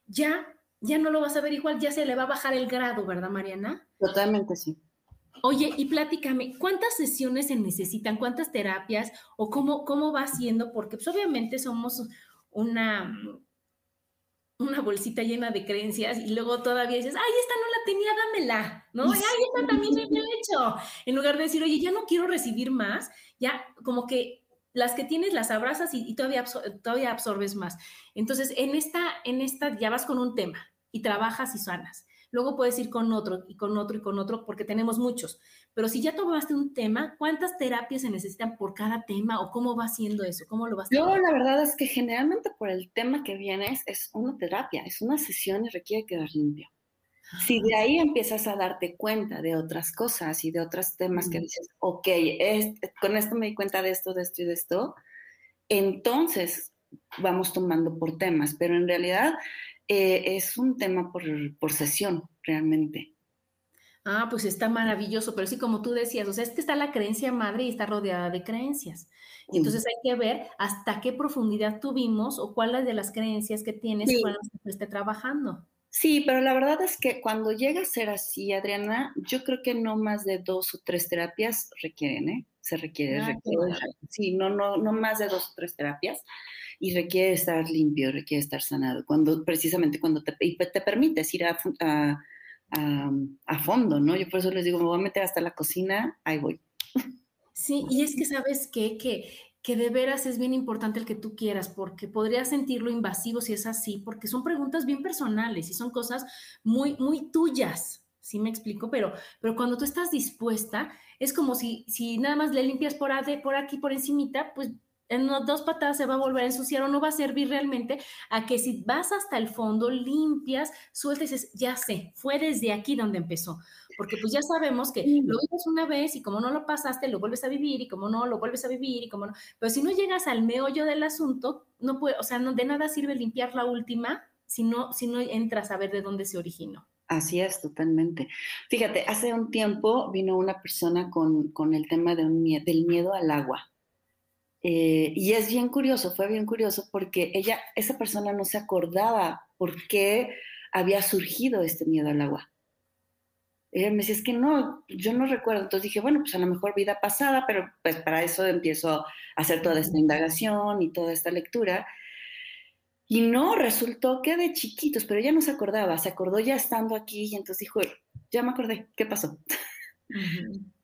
ya, ya no lo vas a ver igual, ya se le va a bajar el grado, ¿verdad, Mariana? Totalmente, sí. Oye, y platícame, ¿cuántas sesiones se necesitan? ¿Cuántas terapias? ¿O cómo, cómo va siendo? Porque pues, obviamente somos una, una bolsita llena de creencias y luego todavía dices, ay, esta no la tenía, dámela, ¿no? Y, ay, esta también me he hecho. En lugar de decir, oye, ya no quiero recibir más, ya como que las que tienes las abrazas y, todavía, todavía absorbes más. Entonces, en esta, en esta ya vas con un tema y trabajas y sanas. Luego puedes ir con otro y con otro y con otro porque tenemos muchos. Pero si ya tomaste un tema, ¿cuántas terapias se necesitan por cada tema o cómo va siendo eso? ¿Cómo lo vas Yo la verdad es que generalmente por el tema que vienes es una terapia, es una sesión y requiere quedar limpio. Si de ahí empiezas a darte cuenta de otras cosas y de otros temas que dices, ok, con esto me di cuenta de esto, de esto y de esto, entonces vamos tomando por temas, pero en realidad eh, es un tema por, por sesión, realmente. Ah, pues está maravilloso, pero sí, como tú decías, o sea, es que está la creencia madre y está rodeada de creencias. Entonces hay que ver hasta qué profundidad tuvimos o cuáles de las creencias que tienes sí. que esté trabajando. Sí, pero la verdad es que cuando llega a ser así, Adriana, yo creo que no más de dos o tres terapias requieren, ¿eh? Se requiere, ah, requiere sí, no, no, no más de dos o tres terapias y requiere estar limpio, requiere estar sanado, cuando precisamente cuando te, te permites ir a, a, a, fondo, ¿no? Yo por eso les digo, me voy a meter hasta la cocina, ahí voy. Sí, y es que sabes qué? que que de veras es bien importante el que tú quieras, porque podrías sentirlo invasivo si es así, porque son preguntas bien personales y son cosas muy, muy tuyas, ¿sí me explico? Pero, pero cuando tú estás dispuesta, es como si, si nada más le limpias por, por aquí, por encimita, pues en dos patadas se va a volver a ensuciar o no va a servir realmente a que si vas hasta el fondo, limpias, sueltes, dices, ya sé, fue desde aquí donde empezó. Porque pues ya sabemos que lo vives una vez y como no lo pasaste, lo vuelves a vivir y como no, lo vuelves a vivir y como no. Pero si no llegas al meollo del asunto, no puede, o sea, no, de nada sirve limpiar la última si no, si no entras a ver de dónde se originó. Así es, totalmente. Fíjate, hace un tiempo vino una persona con, con el tema de un, del miedo al agua eh, y es bien curioso, fue bien curioso porque ella, esa persona no se acordaba por qué había surgido este miedo al agua. Ella me decía, es que no, yo no recuerdo. Entonces dije, bueno, pues a lo mejor vida pasada, pero pues para eso empiezo a hacer toda esta indagación y toda esta lectura. Y no, resultó que de chiquitos, pero ella no se acordaba, se acordó ya estando aquí y entonces dijo, ya me acordé, ¿qué pasó?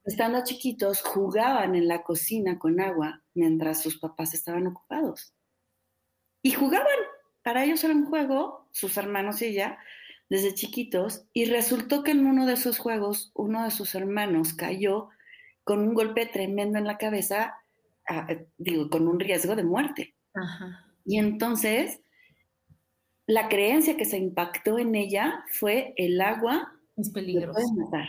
Estando chiquitos, jugaban en la cocina con agua mientras sus papás estaban ocupados. Y jugaban, para ellos era un juego, sus hermanos y ella, desde chiquitos, y resultó que en uno de esos juegos, uno de sus hermanos cayó con un golpe tremendo en la cabeza, digo, con un riesgo de muerte. Y entonces, la creencia que se impactó en ella fue el agua es peligroso. matar.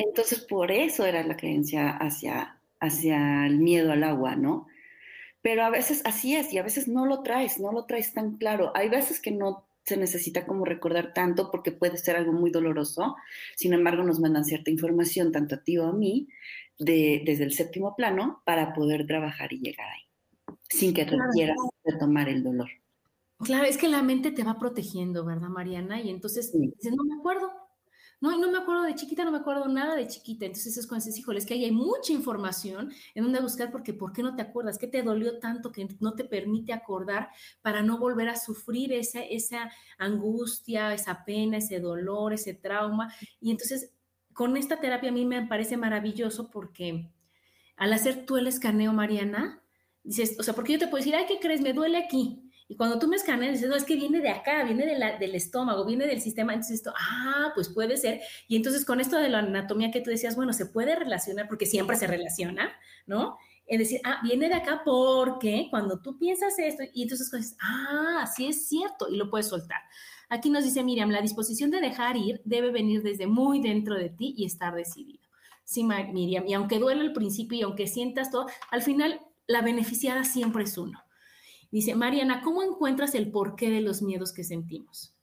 Entonces, por eso era la creencia hacia, hacia el miedo al agua, ¿no? Pero a veces así es y a veces no lo traes, no lo traes tan claro. Hay veces que no se necesita como recordar tanto porque puede ser algo muy doloroso. Sin embargo, nos mandan cierta información, tanto a ti o a mí, de, desde el séptimo plano para poder trabajar y llegar ahí, sin que requieras retomar el dolor. Claro, es que la mente te va protegiendo, ¿verdad, Mariana? Y entonces dices, no me acuerdo, no, no me acuerdo de chiquita, no me acuerdo nada de chiquita. Entonces es cuando dices, híjole, es que ahí hay mucha información en donde buscar porque ¿por qué no te acuerdas? ¿Qué te dolió tanto que no te permite acordar para no volver a sufrir esa, esa angustia, esa pena, ese dolor, ese trauma? Y entonces con esta terapia a mí me parece maravilloso porque al hacer tú el escaneo, Mariana, dices, o sea, porque yo te puedo decir, ay, ¿qué crees? Me duele aquí y cuando tú me escaneas, dices, no, es que viene de acá, viene del estómago, viene del sistema. Entonces esto, ah, pues puede ser. Y entonces con esto de la anatomía que tú decías, bueno, se puede relacionar, porque siempre se relaciona, ¿no? Es decir, ah, viene de acá porque cuando tú piensas esto, y entonces dices, ah, sí es cierto, y lo puedes soltar. Aquí nos dice Miriam, la disposición de dejar ir debe venir desde muy dentro de ti y estar decidido. Sí, Miriam, y aunque duele al principio y aunque sientas todo, al final la beneficiada siempre es uno. Dice, Mariana, ¿cómo encuentras el porqué de los miedos que sentimos?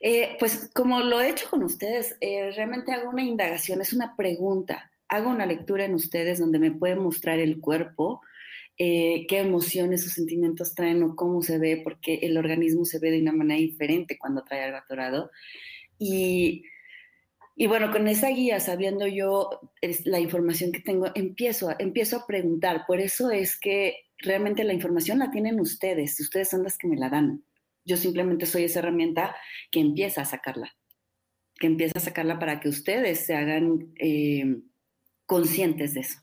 Eh, pues como lo he hecho con ustedes, eh, realmente hago una indagación, es una pregunta. Hago una lectura en ustedes donde me pueden mostrar el cuerpo, eh, qué emociones o sentimientos traen o cómo se ve, porque el organismo se ve de una manera diferente cuando trae algo atorado. Y, y bueno, con esa guía, sabiendo yo la información que tengo, empiezo, empiezo a preguntar. Por eso es que realmente la información la tienen ustedes, ustedes son las que me la dan. Yo simplemente soy esa herramienta que empieza a sacarla, que empieza a sacarla para que ustedes se hagan eh, conscientes de eso.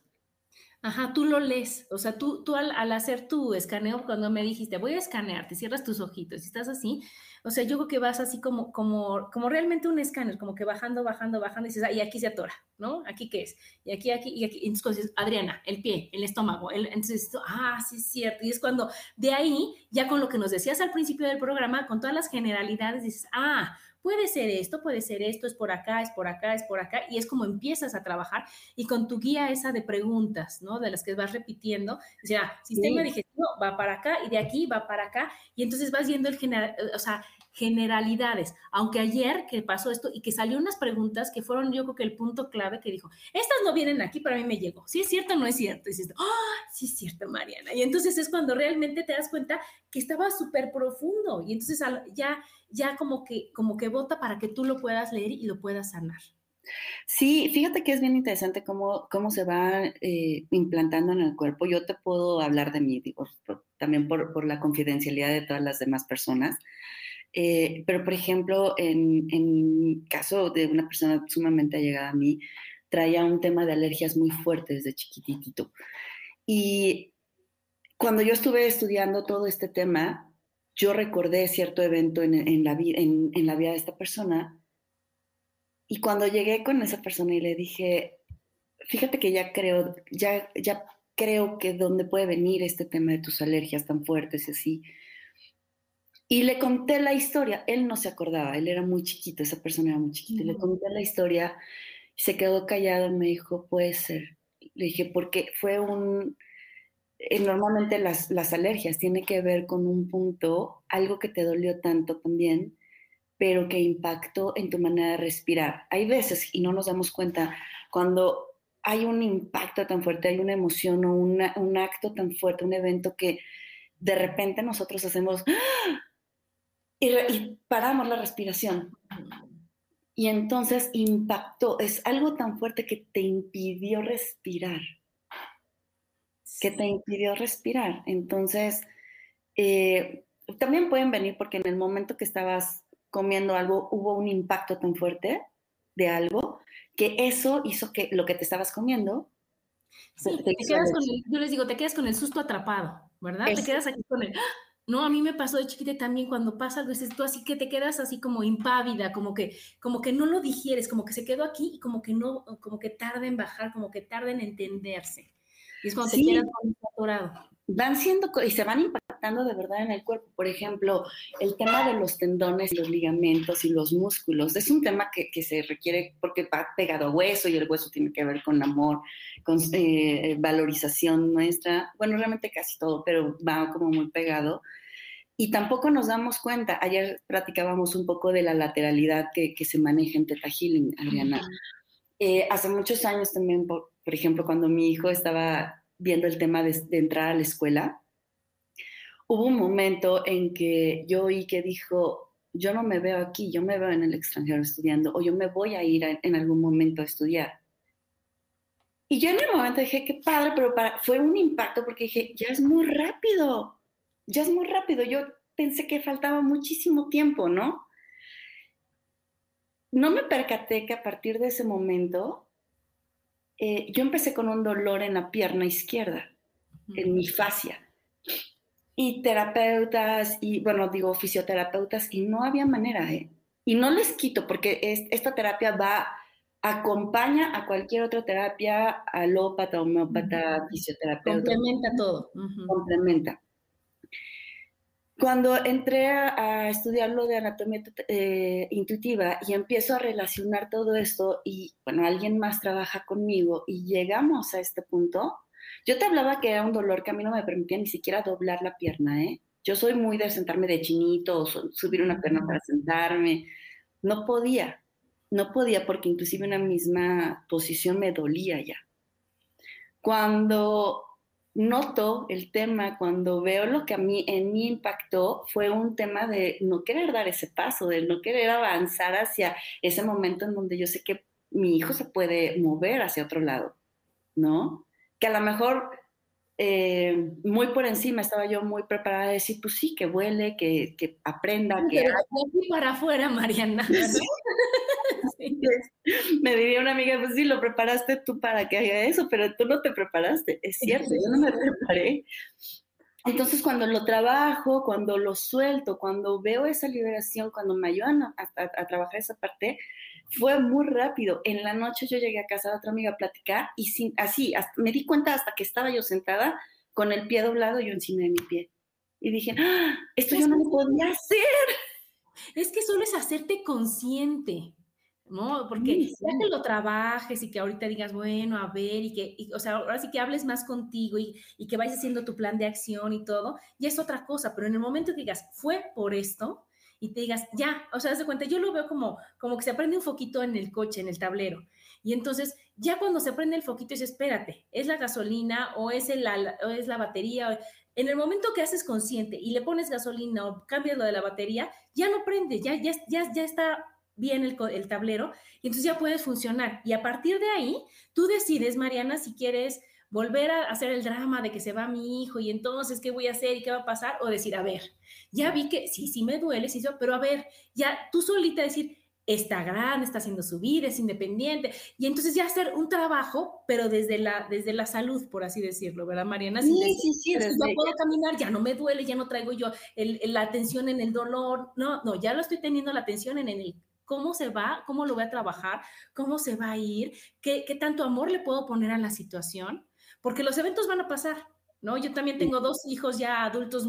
Ajá, tú lo lees, o sea, tú, tú al, hacer tu escaneo, cuando me dijiste, voy a escanear, te cierras tus ojitos y estás así, o sea, yo creo que vas así como, como, como realmente un escáner, como que bajando, bajando, bajando, y dices, ah, y aquí se atora, ¿no? ¿Aquí qué es? Y aquí, aquí, y aquí, entonces dices, Adriana, el pie, el estómago, el, entonces, ah, sí es cierto, y es cuando de ahí, ya con lo que nos decías al principio del programa, con todas las generalidades, dices, ah, puede ser esto, puede ser esto, es por acá, es por acá, es por acá, y es como empiezas a trabajar y con tu guía esa de preguntas, ¿no? De las que vas repitiendo, o sea, sistema digestivo va para acá y de aquí va para acá, y entonces vas viendo el general, o sea, generalidades, aunque ayer que pasó esto y que salió unas preguntas que fueron yo creo que el punto clave que dijo, estas no vienen aquí, pero a mí me llegó, ¿sí es cierto o no es cierto? Y dices, ah, sí es cierto, Mariana. Y entonces es cuando realmente te das cuenta que estaba súper profundo y entonces ya, ya como que, como que vota para que tú lo puedas leer y lo puedas sanar. Sí, fíjate que es bien interesante cómo, cómo se va eh, implantando en el cuerpo. Yo te puedo hablar de mí, digo, también por, por, la confidencialidad de todas las demás personas. Eh, pero, por ejemplo, en, en, caso de una persona sumamente allegada a mí, traía un tema de alergias muy fuerte desde chiquitito. Y cuando yo estuve estudiando todo este tema, yo recordé cierto evento en, en la, en, en la vida de esta persona. Y cuando llegué con esa persona y le dije, fíjate que ya creo, ya, ya creo que dónde puede venir este tema de tus alergias tan fuertes y así. Y le conté la historia, él no se acordaba, él era muy chiquito, esa persona era muy chiquita, le conté la historia, se quedó callado y me dijo, puede ser. Le dije, porque fue un, eh, normalmente las, las alergias tienen que ver con un punto, algo que te dolió tanto también, pero que impactó en tu manera de respirar. Hay veces, y no nos damos cuenta, cuando hay un impacto tan fuerte, hay una emoción o un acto tan fuerte, un evento que de repente nosotros hacemos, ¡Ah! Y, paramos la respiración. Y entonces impactó, es algo tan fuerte que te impidió respirar, que te impidió respirar. Entonces, eh, también pueden venir porque en el momento que estabas comiendo algo hubo un impacto tan fuerte de algo que eso hizo que lo que te estabas comiendo. yo les digo, te quedas con el susto atrapado, ¿verdad? te quedas aquí con el, no, a mí me pasó de chiquita también cuando pasa algo, tú así que te quedas así como impávida, como que, como que no lo digieres, como que se quedó aquí y como que no, como que tarda en bajar, como que tarda en entenderse. Y es cuando te quedas atorado. Van siendo, y se van impactando de verdad en el cuerpo. Por ejemplo, el tema de los tendones, los ligamentos y los músculos, es un tema que, que se requiere porque va pegado a hueso y el hueso tiene que ver con amor, con eh, valorización nuestra. Bueno, realmente casi todo, pero va como muy pegado y tampoco nos damos cuenta, ayer platicábamos un poco de la lateralidad que, se maneja en Teta Healing, Adriana. Eh, hace muchos años también, por, ejemplo, cuando mi hijo estaba viendo el tema de, entrar a la escuela, hubo un momento en que yo oí que dijo, yo no me veo aquí, yo me veo en el extranjero estudiando, o yo me voy a ir en algún momento a estudiar. Y yo en el momento dije, qué padre, pero fue un impacto porque dije, ya es muy rápido ya es muy rápido. Yo pensé que faltaba muchísimo tiempo, ¿no? No me percaté que a partir de ese momento eh, yo empecé con un dolor en la pierna izquierda, en mi fascia. Y terapeutas, y bueno, digo fisioterapeutas, y no había manera, ¿eh? Y no les quito, porque esta terapia va, acompaña a cualquier otra terapia, alópata, homeópata, fisioterapeuta. Complementa todo. Complementa cuando entré a, estudiar lo de anatomía eh, intuitiva y empiezo a relacionar todo esto y, bueno, alguien más trabaja conmigo y llegamos a este punto, yo te hablaba que era un dolor que a mí no me permitía ni siquiera doblar la pierna, ¿eh? Yo soy muy de sentarme de chinito o subir una pierna para sentarme. No podía, no podía porque inclusive una misma posición me dolía ya. Cuando noto el tema, cuando veo lo que a mí en mí impactó, fue un tema de no querer dar ese paso, de no querer avanzar hacia ese momento en donde yo sé que mi hijo se puede mover hacia otro lado, ¿no? Que a lo mejor eh, muy por encima estaba yo muy preparada a decir, pues sí, que vuele, que, que aprenda, que... para afuera, Mariana. Me diría una amiga, pues sí, lo preparaste tú para que haga eso, pero tú no te preparaste. Es cierto, yo no me preparé. Entonces, cuando lo trabajo, cuando lo suelto, cuando veo esa liberación, cuando me ayudan a, trabajar esa parte, fue muy rápido. En la noche yo llegué a casa de otra amiga a platicar y sin, así, me di cuenta hasta que estaba yo sentada con el pie doblado yo encima de mi pie. Y dije, ¡Ah, esto yo no lo podía hacer. Es que solo es hacerte consciente. ¿no? Porque ya que lo trabajes y que ahorita digas, bueno, a ver, y que, o sea, ahora sí que hables más contigo y, y, que vayas haciendo tu plan de acción y todo, ya es otra cosa, pero en el momento que digas, fue por esto, y te digas, ya, o sea, haz de cuenta, yo lo veo como, como que se prende un foquito en el coche, en el tablero, y entonces ya cuando se prende el foquito, es espérate, es la gasolina o es, el, o es la batería, en el momento que haces consciente y le pones gasolina o cambias lo de la batería, ya no prende, ya, ya, ya, ya está bien el, el, tablero y entonces ya puedes funcionar. Y a partir de ahí, tú decides, Mariana, si quieres volver a hacer el drama de que se va mi hijo y entonces qué voy a hacer y qué va a pasar, o decir, a ver, ya vi que sí, sí me duele, sí, pero a ver, ya tú solita decir, está grande, está haciendo su vida, es independiente, y entonces ya hacer un trabajo, pero desde la, desde la salud, por así decirlo, ¿verdad, Mariana? Sí, sí, sí. Ya puedo caminar, ya no me duele, ya no traigo yo la atención en el dolor, no, no, ya lo estoy teniendo la atención en el cómo se va, cómo lo voy a trabajar, cómo se va a ir, qué, qué tanto amor le puedo poner a la situación, porque los eventos van a pasar, ¿no? Yo también tengo dos hijos ya adultos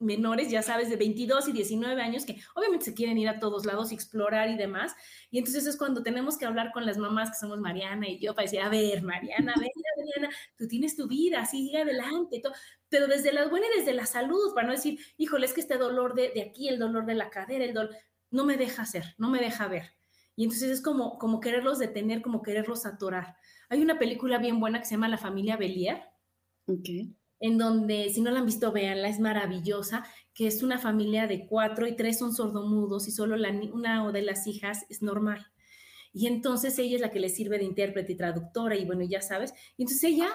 menores, ya sabes, de 22 y 19 años, que obviamente se quieren ir a todos lados y explorar y demás. Y entonces es cuando tenemos que hablar con las mamás que somos Mariana y yo para decir, a ver, Mariana, a ver, Mariana, tú tienes tu vida, sigue adelante, todo. pero desde la buena y desde la salud, para no decir, híjole, es que este dolor de, de aquí, el dolor de la cadera, el dolor, no me deja hacer, no me deja ver. Y entonces es como, como quererlos detener, como quererlos atorar. Hay una película bien buena que se llama La familia Belier, en donde, si no la han visto, véanla, es maravillosa, que es una familia de cuatro y tres son sordomudos y solo la, una de las hijas es normal. Y entonces ella es la que le sirve de intérprete y traductora y bueno, ya sabes. Y entonces ella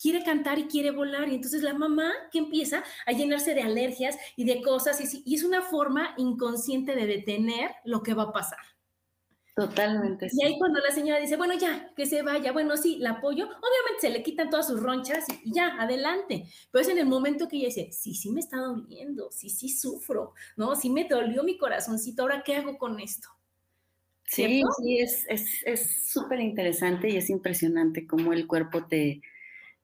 quiere cantar y quiere volar. Y entonces la mamá que empieza a llenarse de alergias y de cosas, y, y es una forma inconsciente de detener lo que va a pasar. Totalmente. Y ahí cuando la señora dice, bueno, ya, que se vaya, bueno, sí, la apoyo, obviamente se le quitan todas sus ronchas y, ya, adelante. Pero es en el momento que ella dice, sí, sí me está doliendo, sí, sí sufro, ¿no? Sí me dolió mi corazoncito, ahora qué hago con esto. Sí, sí, es súper es, interesante y es impresionante cómo el cuerpo te,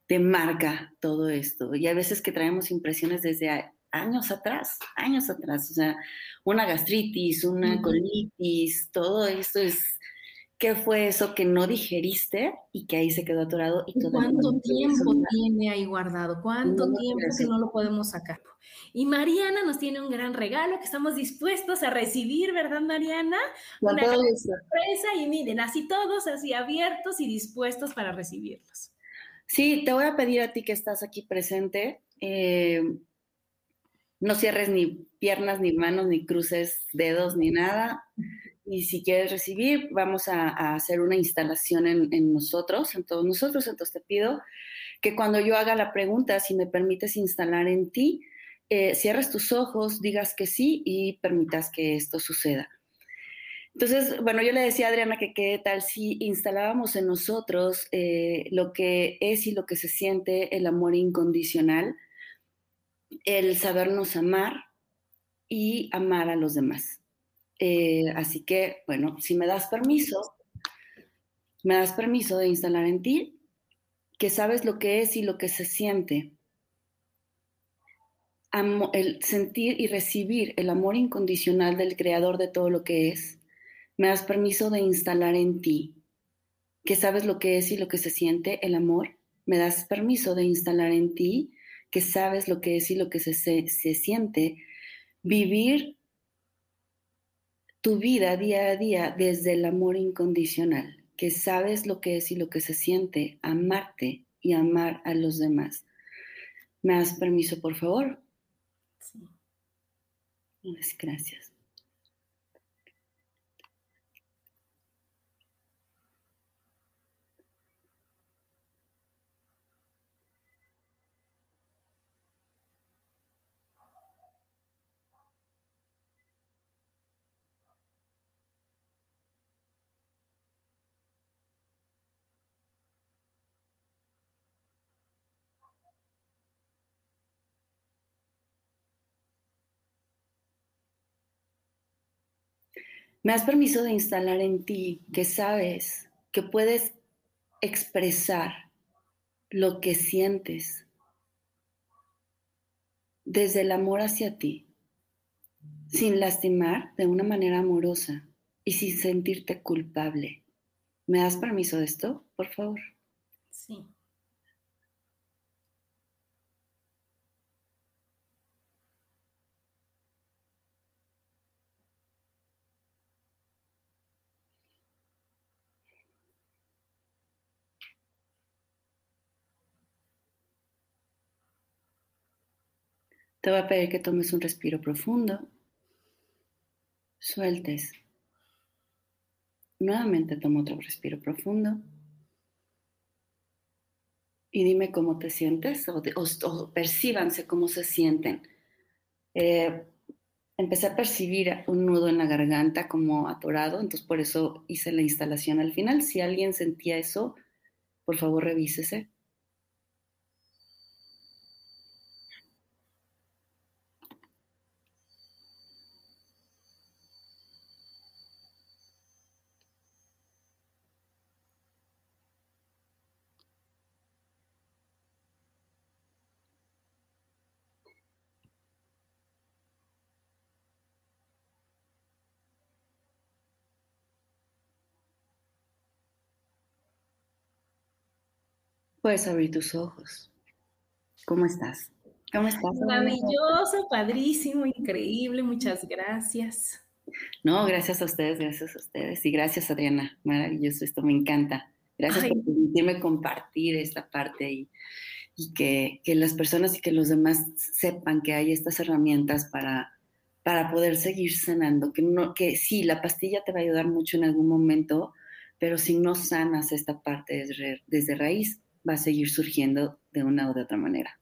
te marca todo esto. Y hay veces que traemos impresiones desde años atrás, años atrás, o sea, una gastritis, una colitis, todo esto es, ¿qué fue eso que no digeriste y que ahí se quedó atorado? Y ¿Cuánto tiempo tiene ahí guardado? ¿Cuánto tiempo que no lo podemos sacar? Y Mariana nos tiene un gran regalo que estamos dispuestos a recibir, ¿verdad, Mariana? una gran sorpresa y miren, así todos, así abiertos y dispuestos para recibirlos. Sí, te voy a pedir a ti que estás aquí presente. Eh, no cierres ni piernas, ni manos, ni cruces dedos, ni nada. Y si quieres recibir, vamos a, hacer una instalación en, nosotros, en todos nosotros. Entonces te pido que cuando yo haga la pregunta, si me permites instalar en ti, eh, cierres tus ojos, digas que sí y permitas que esto suceda. Entonces, bueno, yo le decía a Adriana que qué tal si instalábamos en nosotros eh, lo que es y lo que se siente el amor incondicional el sabernos amar y amar a los demás. Eh, así que, bueno, si me das permiso, me das permiso de instalar en ti que sabes lo que es y lo que se siente. el sentir y recibir el amor incondicional del creador de todo lo que es, me das permiso de instalar en ti, que sabes lo que es y lo que se siente el amor, me das permiso de instalar en ti, que sabes lo que es y lo que se, se siente, vivir tu vida día a día desde el amor incondicional, que sabes lo que es y lo que se siente, amarte y amar a los demás. ¿Me das permiso, por favor? Sí. Gracias. Me das permiso de instalar en ti que sabes que puedes expresar lo que sientes desde el amor hacia ti, sin lastimar de una manera amorosa y sin sentirte culpable. ¿Me das permiso de esto, por favor? Sí. Te voy a pedir que tomes un respiro profundo, sueltes. Nuevamente toma otro respiro profundo. Y dime cómo te sientes o, percíbanse cómo se sienten. Eh, empecé a percibir un nudo en la garganta como atorado, entonces por eso hice la instalación al final. Si alguien sentía eso, por favor revísese. Puedes abrir tus ojos. ¿Cómo estás? ¿Cómo estás? Maravilloso, padrísimo, increíble. Muchas gracias. No, gracias a ustedes, gracias a ustedes. Y gracias, Adriana. Maravilloso, esto me encanta. Gracias por permitirme compartir esta parte y, que, las personas y que los demás sepan que hay estas herramientas para, para poder seguir sanando. Que, no, que sí, la pastilla te va a ayudar mucho en algún momento, pero si no sanas esta parte desde, desde raíz, va a seguir surgiendo de una u de otra manera.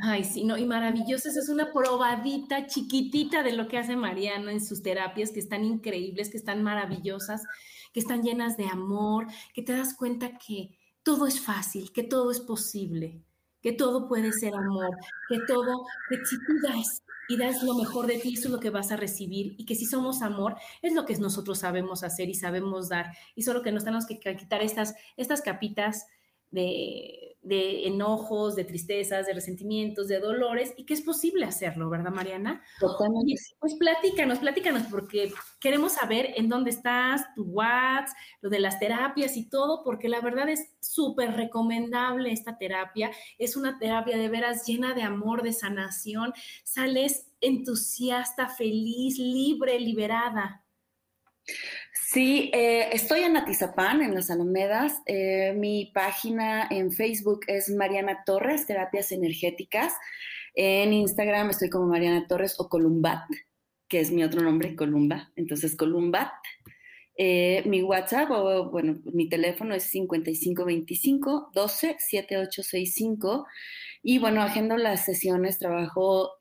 Ay, sí, no, y maravilloso, esa es una probadita chiquitita de lo que hace Mariana en sus terapias, que están increíbles, que están maravillosas, que están llenas de amor, que te das cuenta que todo es fácil, que todo es posible, que todo puede ser amor, que todo, que si tú das y das lo mejor de ti, eso es lo que vas a recibir, y que si somos amor, es lo que nosotros sabemos hacer y sabemos dar, y solo que nos tenemos que quitar estas, estas capitas de, enojos, de tristezas, de resentimientos, de dolores, y que es posible hacerlo, ¿verdad, Mariana? Totalmente. pues platícanos, platícanos, porque queremos saber en dónde estás, tu WhatsApp, lo de las terapias y todo, porque la verdad es súper recomendable esta terapia. Es una terapia de veras llena de amor, de sanación. Sales entusiasta, feliz, libre, liberada. Sí, eh, estoy en Atizapán, en las Alamedas. Eh, mi página en Facebook es Mariana Torres, Terapias Energéticas. En Instagram estoy como Mariana Torres o Columbat, que es mi otro nombre, Columba. Entonces, Columbat. Eh, mi WhatsApp o, bueno, mi teléfono es 5525 12 7865. Y bueno, agendo las sesiones, trabajo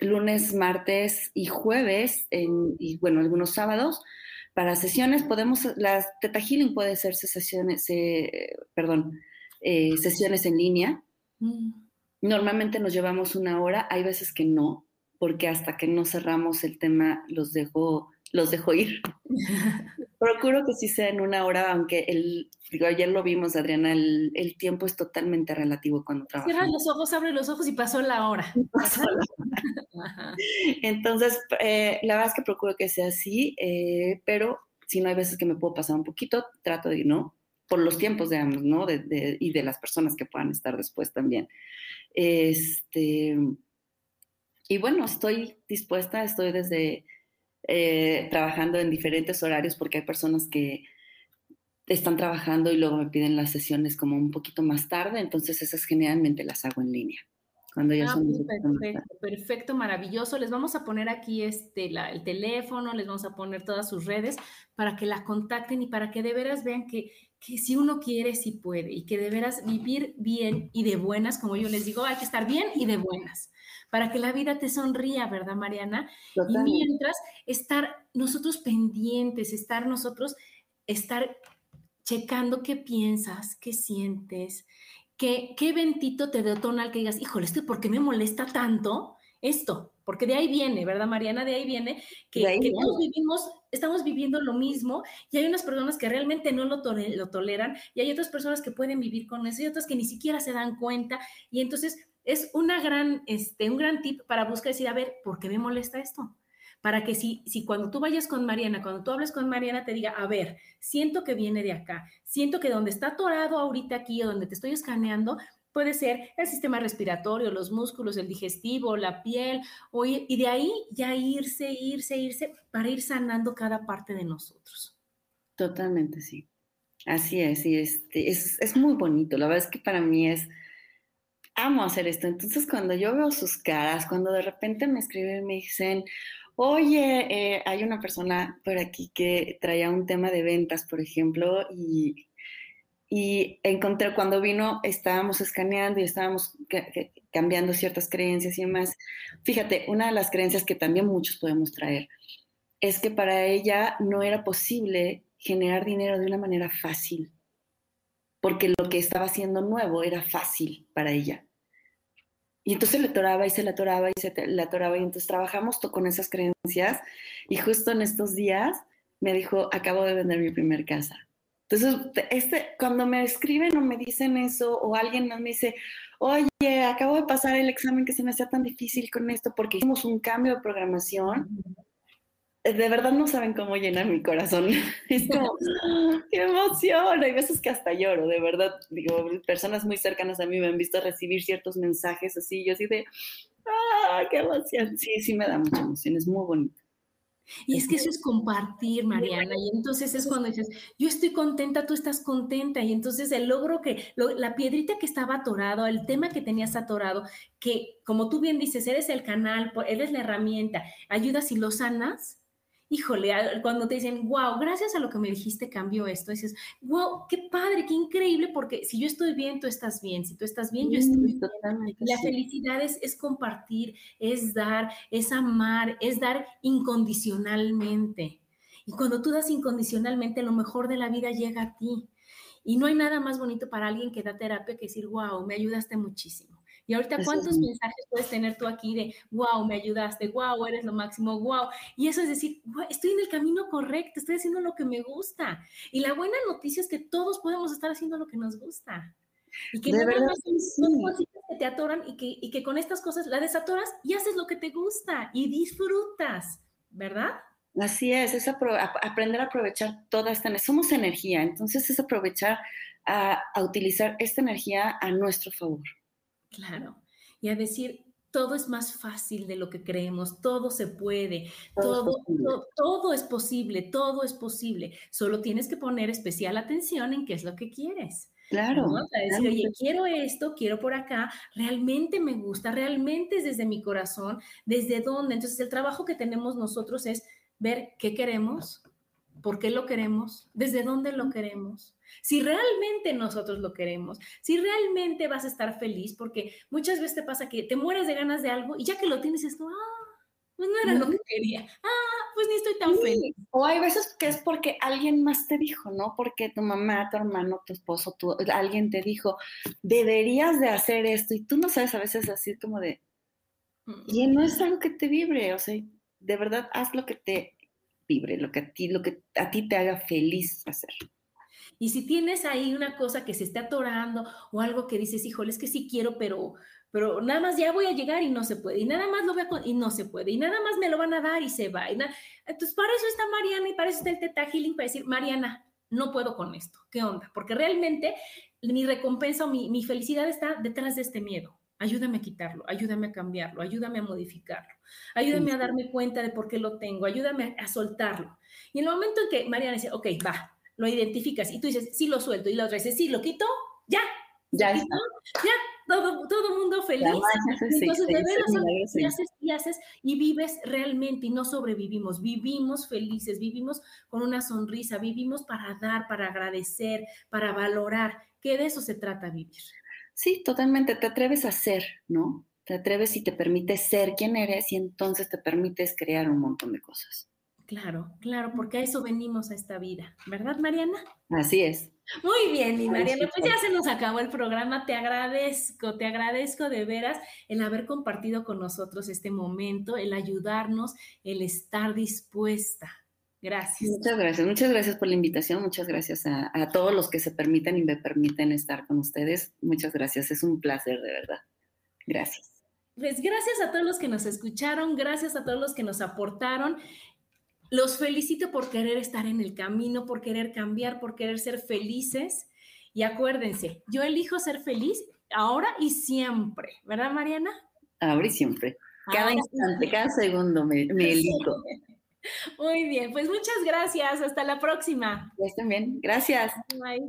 lunes, martes y jueves, y bueno, algunos sábados para sesiones podemos, las Teta Healing puede ser sesiones, eh, perdón, eh, sesiones en línea. Mm. Normalmente nos llevamos una hora, hay veces que no, porque hasta que no cerramos el tema los dejo los dejo ir. Procuro que sí sea en una hora, aunque el, digo, ayer lo vimos, Adriana, el, tiempo es totalmente relativo cuando trabajas. Cierra los ojos, abre los ojos y pasó la hora. Entonces, eh, la verdad es que procuro que sea así, eh, pero si no hay veces que me puedo pasar un poquito, trato de, ¿no? Por los tiempos, digamos, ¿no? De, y de las personas que puedan estar después también. Este, y bueno, estoy dispuesta, estoy desde eh, trabajando en diferentes horarios porque hay personas que están trabajando y luego me piden las sesiones como un poquito más tarde, entonces esas generalmente las hago en línea. Cuando ya ah, son perfecto, perfecto, maravilloso. Les vamos a poner aquí este, el teléfono, les vamos a poner todas sus redes para que la contacten y para que de veras vean que, que si uno quiere, sí puede y que de veras vivir bien y de buenas, como yo les digo, hay que estar bien y de buenas para que la vida te sonría, ¿verdad, Mariana? Y mientras estar nosotros pendientes, estar nosotros, estar checando qué piensas, qué sientes, qué, qué eventito te detona al que digas, híjole, ¿esto por qué me molesta tanto esto? Porque de ahí viene, ¿verdad, Mariana? De ahí viene que, todos vivimos, estamos viviendo lo mismo y hay unas personas que realmente no lo, toleran y hay otras personas que pueden vivir con eso y otras que ni siquiera se dan cuenta y entonces es una gran, este, un gran tip para buscar decir, a ver, ¿por qué me molesta esto? Para que si, si cuando tú vayas con Mariana, cuando tú hables con Mariana, te diga, a ver, siento que viene de acá, siento que donde está atorado ahorita aquí o donde te estoy escaneando, puede ser el sistema respiratorio, los músculos, el digestivo, la piel, y de ahí ya irse, irse, irse, para ir sanando cada parte de nosotros. Totalmente, sí. Así es, y este, es, es muy bonito. La verdad es que para mí es amo hacer esto. Entonces, cuando yo veo sus caras, cuando de repente me escriben y me dicen, oye, eh, hay una persona por aquí que traía un tema de ventas, por ejemplo, y, y encontré, cuando vino, estábamos escaneando y estábamos cambiando ciertas creencias y demás. Fíjate, una de las creencias que también muchos podemos traer es que para ella no era posible generar dinero de una manera fácil, porque lo que estaba haciendo nuevo era fácil para ella. Y entonces le atoraba y se le atoraba y se le atoraba. Y entonces trabajamos con esas creencias. Y justo en estos días me dijo, acabo de vender mi primer casa. Entonces, este, cuando me escriben o me dicen eso, o alguien me dice, oye, acabo de pasar el examen que se me hacía tan difícil con esto porque hicimos un cambio de programación, de verdad no saben cómo llenar mi corazón. Es como, qué emoción. Hay veces que hasta lloro, de verdad. Digo, personas muy cercanas a mí me han visto recibir ciertos mensajes así, yo así de, ah, qué emoción. Sí, sí me da mucha emoción, es muy bonito. Y es que eso es compartir, Mariana. Y entonces es cuando dices, yo estoy contenta, tú estás contenta. Y entonces el logro que, la piedrita que estaba atorado, el tema que tenías atorado, que como tú bien dices, eres el canal, eres la herramienta, ayudas y lo sanas, híjole, cuando te dicen, wow, gracias a lo que me dijiste cambió esto, dices, wow, qué padre, qué increíble, porque si yo estoy bien, tú estás bien, si tú estás bien, yo estoy bien. La felicidad es, es compartir, es dar, es amar, es dar incondicionalmente. Y cuando tú das incondicionalmente, lo mejor de la vida llega a ti. Y no hay nada más bonito para alguien que da terapia que decir, wow, me ayudaste muchísimo. Y ahorita, ¿cuántos mensajes puedes tener tú aquí de, wow, me ayudaste, wow, eres lo máximo, wow? Y eso es decir, estoy en el camino correcto, estoy haciendo lo que me gusta. Y la buena noticia es que todos podemos estar haciendo lo que nos gusta. Y que de verdad, son cosas que te atoran y que, y que con estas cosas la desatoras y haces lo que te gusta y disfrutas, ¿verdad? Así es, es aprender a aprovechar toda esta, somos energía, entonces es aprovechar a, a utilizar esta energía a nuestro favor. Claro. Y a decir, todo es más fácil de lo que creemos, todo se puede, todo, todo, es posible, todo es posible. Solo tienes que poner especial atención en qué es lo que quieres. Claro. decir, oye, quiero esto, quiero por acá, realmente me gusta, realmente es desde mi corazón, desde dónde. Entonces, el trabajo que tenemos nosotros es ver qué queremos, por qué lo queremos, desde dónde lo queremos, si realmente nosotros lo queremos, si realmente vas a estar feliz, porque muchas veces te pasa que te mueres de ganas de algo y ya que lo tienes, es ah, pues no era lo que quería, ah, pues ni estoy tan feliz. O hay veces que es porque alguien más te dijo, ¿no? Porque tu mamá, tu hermano, tu esposo, tu, alguien te dijo, deberías de hacer esto y tú no sabes a veces así como de, y no es algo que te vibre, o sea, de verdad haz lo que te vibre, lo que a ti, lo que a ti te haga feliz hacer. Y si tienes ahí una cosa que se está atorando o algo que dices, híjole, es que sí quiero, pero, pero nada más ya voy a llegar y no se puede, y nada más lo voy a, y no se puede, y nada más me lo van a dar y se va. Entonces, para eso está Mariana y para eso está el Teta Healing, para decir, Mariana, no puedo con esto, ¿qué onda? Porque realmente mi recompensa o mi, mi felicidad está detrás de este miedo. Ayúdame a quitarlo, ayúdame a cambiarlo, ayúdame a modificarlo, ayúdame a darme cuenta de por qué lo tengo, ayúdame a, soltarlo. Y en el momento en que Mariana dice, ok, va, lo identificas y tú dices, sí lo suelto, y la otra dice, sí lo quito, ya. Ya, ya, todo, todo mundo feliz. Entonces, de veras, y haces y haces y vives realmente y no sobrevivimos, vivimos felices, vivimos con una sonrisa, vivimos para dar, para agradecer, para valorar, que de eso se trata vivir. Sí, totalmente, te atreves a ser, ¿no? Te atreves y te permites ser quien eres y entonces te permites crear un montón de cosas. Claro, claro, porque a eso venimos a esta vida, ¿verdad, Mariana? Así es. Muy bien, mi Mariana, pues ya se nos acabó el programa. Te agradezco, te agradezco de veras el haber compartido con nosotros este momento, el ayudarnos, el estar dispuesta. Gracias. Muchas gracias, muchas gracias por la invitación, muchas gracias a, a todos los que se permiten y me permiten estar con ustedes. Muchas gracias, es un placer de verdad. Gracias. Pues gracias a todos los que nos escucharon, gracias a todos los que nos aportaron. Los felicito por querer estar en el camino, por querer cambiar, por querer ser felices. Y acuérdense, yo elijo ser feliz ahora y siempre, ¿verdad, Mariana? Ahora y siempre. Cada instante, cada segundo me, me elijo. Muy bien, pues muchas gracias. Hasta la próxima. Pues también. Gracias. Bye.